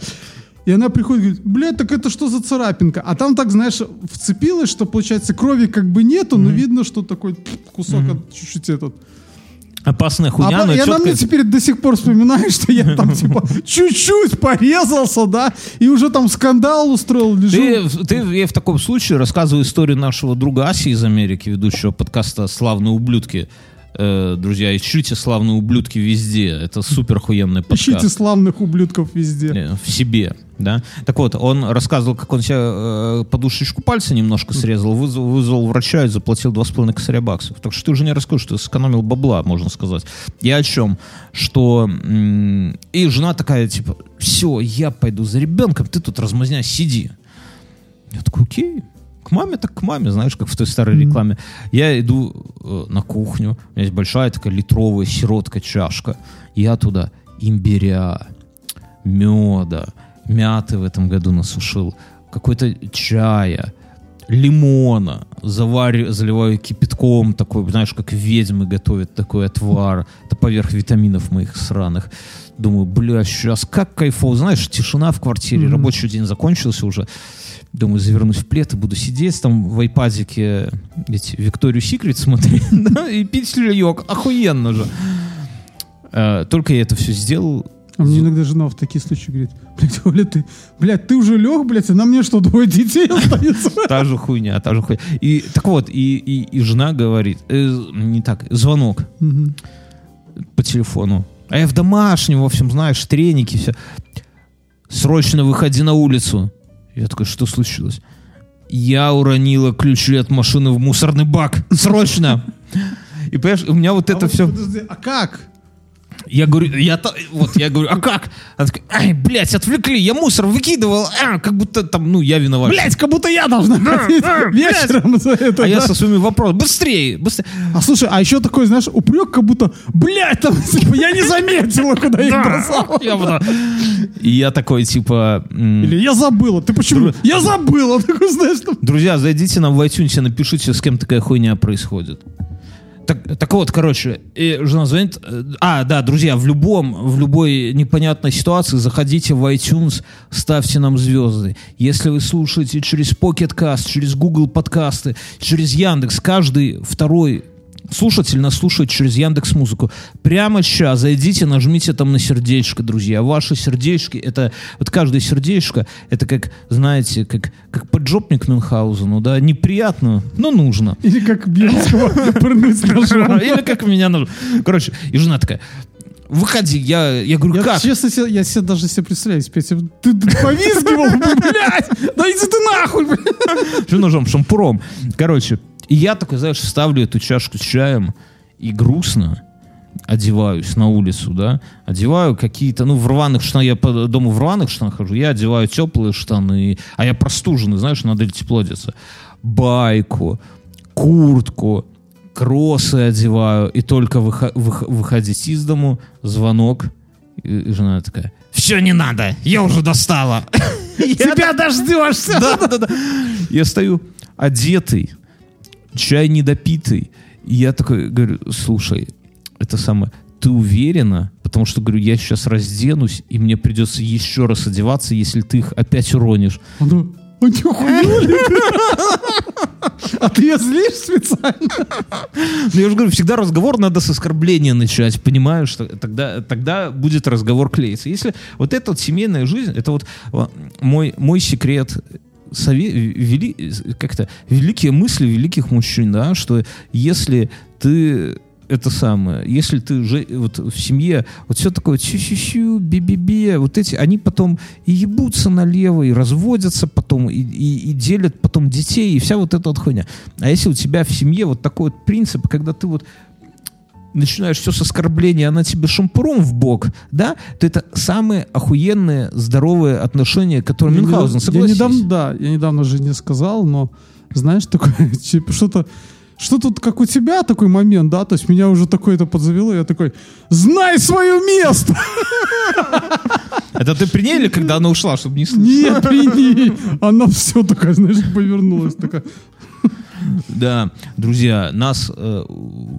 Speaker 3: И она приходит и говорит, блядь, так это что за царапинка? А там так, знаешь, вцепилась, что, получается, крови как бы нету, но видно, что такой кусок от чуть-чуть этот.
Speaker 2: Опасная
Speaker 3: А
Speaker 2: хуйня,
Speaker 3: по-
Speaker 2: но
Speaker 3: она
Speaker 2: четко...
Speaker 3: мне теперь до сих пор вспоминает, что я там, типа, чуть-чуть порезался, да, и уже там скандал устроил, лежу.
Speaker 2: Ты, ты я в таком случае рассказываю историю нашего друга Аси из Америки, ведущего подкаста «Славные ублюдки». Э, друзья, ищите «Славные ублюдки» везде. Это супер охуенный подкаст.
Speaker 3: Ищите славных ублюдков везде.
Speaker 2: Э, в себе, да. Так вот, он рассказывал, как он себе э, подушечку пальца немножко срезал, вызвал, вызвал врача и заплатил 2,5 косаря баксов. Так что ты уже не расскажешь, ты сэкономил бабла, можно сказать. Я о чем? Что... и жена такая, типа, все, я пойду за ребенком, ты тут размазня, сиди. Я такой, окей. К маме так к маме, знаешь, как в той старой рекламе. Я иду э, на кухню, у меня есть большая такая литровая сиротка чашка. Я туда имбиря, меда, мяты в этом году насушил, какой-то чая, лимона, заварю, заливаю кипятком, такой, знаешь, как ведьмы готовят такой отвар, это поверх витаминов моих сраных. Думаю, бля, сейчас как кайфово, знаешь, тишина в квартире, рабочий день закончился уже. Думаю, завернусь в плед и буду сидеть там в айпадике эти Викторию Секрет смотреть да, и пить чаек. Охуенно же. Э, Только я это все сделал.
Speaker 3: А мне иногда жена в такие случаи говорит, блядь, Оля, ты, блядь, ты уже лег, блядь, а на мне что, двое детей остается?
Speaker 2: Та же хуйня, та же хуйня. И так вот, и, и, и жена говорит, э, не так, звонок
Speaker 3: Мгм.
Speaker 2: по телефону. А я в домашнем, в общем, знаешь, треники, все. Срочно выходи на улицу. Я такой, что случилось? Я уронила ключи от машины в мусорный бак. Срочно! И понимаешь, у меня вот это
Speaker 3: А вот
Speaker 2: все...
Speaker 3: А как?
Speaker 2: Я говорю, я, вот, я говорю, а как? Она такая, ай, блядь, отвлекли, я мусор выкидывал, а, как будто там, ну, я виноват.
Speaker 3: Блять, как будто я должна ходить вечером за это.
Speaker 2: а я со своими вопросами, быстрее, быстрее.
Speaker 3: А слушай, а еще такой, знаешь, упрек, как будто, блядь, там, типа, я не заметила, куда их бросала.
Speaker 2: И я такой, типа,
Speaker 3: Или я забыла. Ты почему? Я забыла. Такой, знаешь,
Speaker 2: друзья, зайдите нам в iTunes напишите, с кем такая хуйня происходит. Так, вот, короче, и жена звонит. э, А, да, друзья, в любом, в любой непонятной ситуации заходите в iTunes, ставьте нам звезды. Если вы слушаете через Pocket Cast, через Google подкасты, через Яндекс, каждый второй слушатель нас слушает через Яндекс Музыку. Прямо сейчас зайдите, нажмите там на сердечко, друзья. Ваши сердечки, это вот каждое сердечко, это как, знаете, как, как поджопник Мюнхгаузену, да, неприятно, но нужно.
Speaker 3: Или как Бельского пырнуть ножом.
Speaker 2: Или как меня нужно. Короче, и жена такая, выходи, я, я говорю,
Speaker 3: Я,
Speaker 2: как?
Speaker 3: честно, я себе даже себе представляю, Петя, ты, ты повизгивал, блядь, да иди ты нахуй, блядь.
Speaker 2: Что ножом, шампуром. Короче, и я такой, знаешь, ставлю эту чашку с чаем и грустно одеваюсь на улицу, да, одеваю какие-то, ну, в рваных штанах, я по дому в рваных штанах хожу, я одеваю теплые штаны, а я простуженный, знаешь, надо тепло одеться, байку, куртку, кроссы одеваю, и только выхо- вых- выходить из дому, звонок, и, и жена такая, все не надо, я уже достала.
Speaker 3: Тебя дождешься.
Speaker 2: Да, да, да. Я стою одетый, чай недопитый. И я такой говорю, слушай, это самое, ты уверена? Потому что, говорю, я сейчас разденусь, и мне придется еще раз одеваться, если ты их опять уронишь.
Speaker 3: Она, а не ты? А ты ее злишь специально?
Speaker 2: Ну, я же говорю, всегда разговор надо с оскорбления начать, понимаешь? что Тогда, тогда будет разговор клеиться. Если вот эта вот семейная жизнь, это вот а, мой, мой секрет, сове- вели, как-то великие мысли великих мужчин, да, что если ты это самое, если ты же вот в семье вот все такое чу-чу-чу, би-би-би, вот эти, они потом и ебутся налево, и разводятся потом, и, и- и делят потом детей, и вся вот эта вот хуйня. А если у тебя в семье вот такой вот принцип, когда ты вот начинаешь все с оскорбления, она тебе шампуром в бок, да, то это самые охуенные здоровые отношения, которые Мюнхгаузен,
Speaker 3: я
Speaker 2: согласись.
Speaker 3: недавно, да, я недавно жене сказал, но знаешь, такое, типа, что-то, что тут как у тебя такой момент, да, то есть меня уже такое-то подзавело, я такой, знай свое место!
Speaker 2: Это ты при ней или когда она ушла, чтобы не слышать?
Speaker 3: Нет, при ней. Она все такая, знаешь, повернулась, такая,
Speaker 2: Да, друзья, нас э,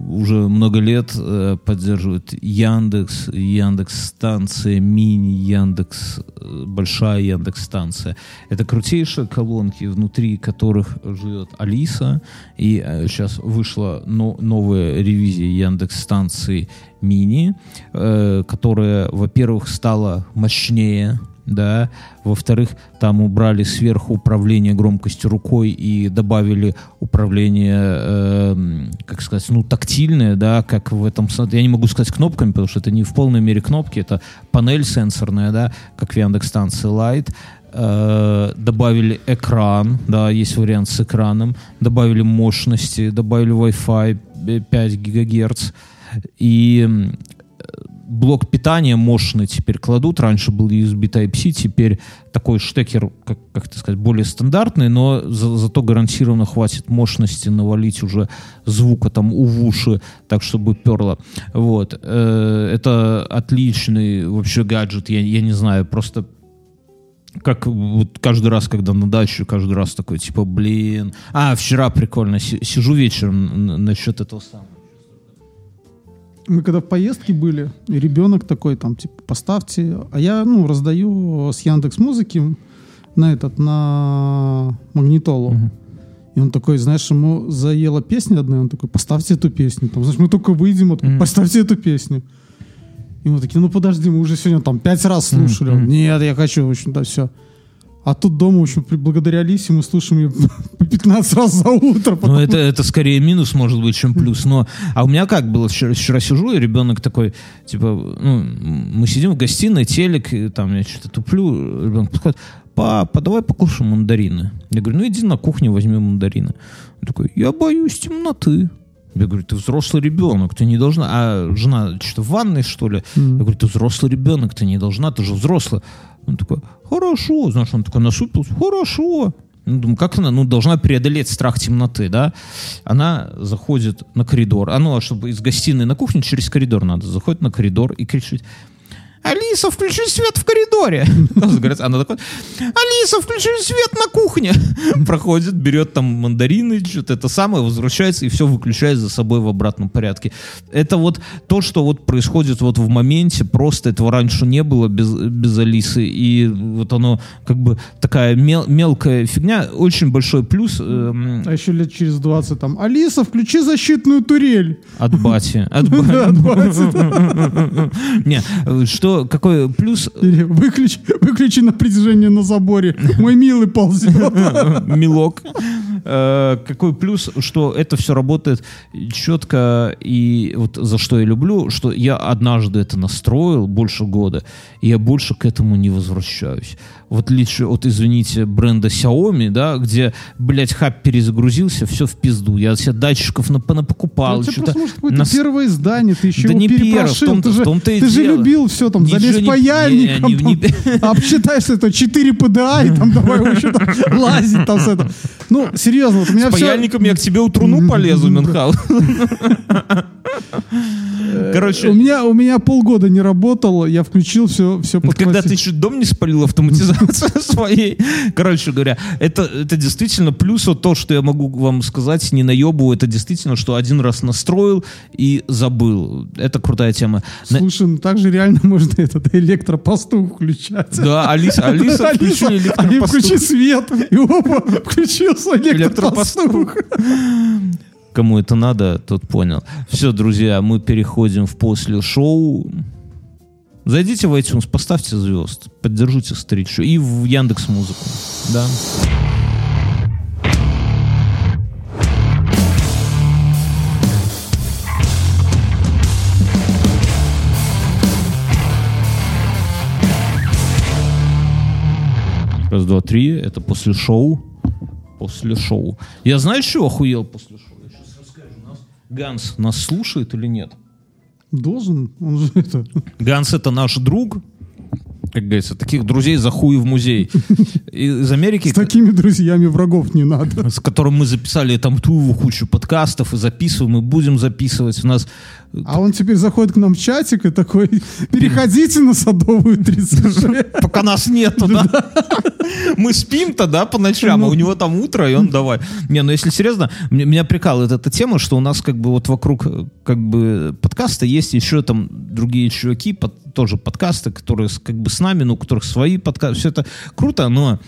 Speaker 2: уже много лет э, поддерживает Яндекс, Яндекс станция, мини Яндекс, э, большая Яндекс станция. Это крутейшие колонки, внутри которых живет Алиса. И сейчас вышла но- новая ревизия Яндекс станции мини, э, которая, во-первых, стала мощнее, да, во-вторых, там убрали сверху управление громкостью рукой и добавили управление, эм, как сказать, ну, тактильное, да, как в этом, я не могу сказать кнопками, потому что это не в полной мере кнопки, это панель сенсорная, да, как в Яндекс-станции Light, Э, добавили экран, да, есть вариант с экраном, добавили мощности, добавили Wi-Fi э, 5 гигагерц, и м, блок питания мощный теперь кладут. Раньше был USB Type-C, теперь такой штекер, как, как это сказать, более стандартный, но за- зато гарантированно хватит мощности навалить уже звука там у в уши, так чтобы перло. Вот. Э, Это отличный вообще гаджет, я, я не знаю, просто как вот каждый раз, когда на дачу, каждый раз такой, типа, блин. А, вчера прикольно, си- сижу вечером насчет этого самого.
Speaker 3: Мы когда в поездке были, ребенок такой, там, типа, поставьте. А я, ну, раздаю с Яндекс Музыки на этот, на магнитолу. И он такой, знаешь, ему заела песня одна, и он такой, поставьте эту песню. Там, знаешь, мы только выйдем, такой,
Speaker 2: Мгм.
Speaker 3: поставьте эту песню. И мы такие, ну подожди, мы уже сегодня там пять раз слушали.
Speaker 2: Мгм.
Speaker 3: Нет, я хочу, в общем-то, все. А тут дома, в общем, благодаря Алисе мы слушаем ее по 15 раз за утро.
Speaker 2: Ну,
Speaker 3: потому-
Speaker 2: это, это скорее минус, может быть, чем плюс. Но, а у меня как было? Вчера, вчера сижу, и ребенок такой, типа, ну, мы сидим в гостиной, телек, и там я что-то туплю, ребенок подходит, папа, давай покушаем мандарины. Я говорю, ну иди на кухню, возьми мандарины. Он такой, я боюсь темноты. Я говорю, ты взрослый ребенок, ты не должна... А жена что, в ванной, что ли? Я говорю, ты взрослый ребенок, ты не должна, ты же взрослый. Он такой, хорошо. Знаешь, он такой насупился, хорошо. Ну, думаю, как она ну, должна преодолеть страх темноты, да? Она заходит на коридор. А ну, а чтобы из гостиной на кухню через коридор надо. Заходит на коридор и кричит, Алиса, включи свет в коридоре. Она такая, Алиса, включи свет на кухне. Проходит, берет там мандарины, что-то это самое, возвращается и все выключает за собой в обратном порядке. Это вот то, что вот происходит вот в моменте, просто этого раньше не было без, без Алисы, и вот оно как бы такая мел- мелкая фигня, очень большой плюс эм,
Speaker 3: А еще лет через 20 там, Алиса, включи защитную турель.
Speaker 2: от бати. От
Speaker 3: Да,
Speaker 2: ба-
Speaker 3: 20.
Speaker 2: Не, э, что, какой плюс
Speaker 3: выключи, выключи напряжение на заборе. Мой милый ползет.
Speaker 2: милок. Э, Какой плюс, что это все работает четко, и вот за что я люблю, что я однажды это настроил больше года, и я больше к этому не возвращаюсь. В отличие от, извините, бренда Xiaomi, да, где, блядь, хаб перезагрузился, все в пизду. Я себе датчиков на, покупал.
Speaker 3: У тебя
Speaker 2: что-то
Speaker 3: просто, может, какое-то
Speaker 2: нас-
Speaker 3: первое издание, ты еще
Speaker 2: Да
Speaker 3: его
Speaker 2: не первое, в том-то-
Speaker 3: ты же,
Speaker 2: в том-то и
Speaker 3: ты же
Speaker 2: дело.
Speaker 3: любил все, там,
Speaker 2: Ничего
Speaker 3: залезть
Speaker 2: не-
Speaker 3: паяльником,
Speaker 2: не- не- не-
Speaker 3: там, обсчитаешь это 4 PDA, и там давай еще там лазить там с этого. Ну, серьезно, вот у меня
Speaker 2: С
Speaker 3: все...
Speaker 2: паяльником я к тебе у труну полезу, Мюнхгаузен. Короче,
Speaker 3: У меня, у меня полгода не работало, я включил все, все
Speaker 2: Вот Когда ты чуть дом не спалил автоматизацию своей. Короче говоря, это, это действительно плюс вот то, что я могу вам сказать, не наебу, это действительно, что один раз настроил и забыл. Это крутая тема.
Speaker 3: Слушай, ну так же реально можно этот электропастух включать.
Speaker 2: Да, Алиса, Алиса, включи
Speaker 3: а
Speaker 2: электропастух.
Speaker 3: включи свет, и опа, включился
Speaker 2: Электропастух. Кому это надо, тот понял. Все, друзья, мы переходим в после шоу. Зайдите в iTunes, поставьте звезд, поддержите стричу и в Яндекс Музыку. Да. Раз, два, три. Это после шоу. После шоу. Я знаю, что охуел после шоу? Я сейчас расскажу. Нас... Ганс нас слушает или нет?
Speaker 3: Должен, он же это...
Speaker 2: Ганс это наш друг. Как говорится, таких друзей за хуй в музей. Из Америки,
Speaker 3: С такими друзьями врагов не надо.
Speaker 2: с которым мы записали там ту кучу подкастов и записываем, и будем записывать. У нас
Speaker 3: А он теперь заходит к нам в чатик и такой, переходите на Садовую 36.
Speaker 2: пока нас нету, да? Мы спим-то, да, по ночам, а у него там утро, и он давай. Не, ну если серьезно, меня прикалывает эта тема, что у нас как бы вот вокруг э, как бы подкаста есть еще там другие чуваки, под- тоже подкасты, которые как бы с нами, но у которых свои подкасты. Все это круто, но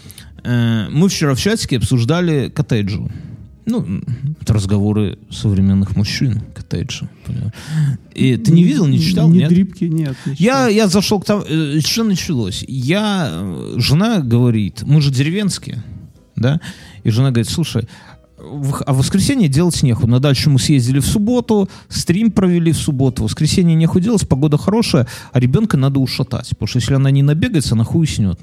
Speaker 2: э, мы вчера в чатике обсуждали коттеджи. Ну, это разговоры современных мужчин, коттеджи. И ты не видел, не читал,
Speaker 3: Не
Speaker 2: нет?
Speaker 3: дрипки, нет. не
Speaker 2: Я, я зашел к тому, э, что началось. Я, э, жена говорит, мы же деревенские, да, и жена говорит, слушай, в- а в воскресенье делать нехуй. На дачу мы съездили в субботу, стрим провели в субботу, в воскресенье нехуй делать, погода хорошая, а ребенка надо ушатать. Потому что если она не набегается, она хуй снет.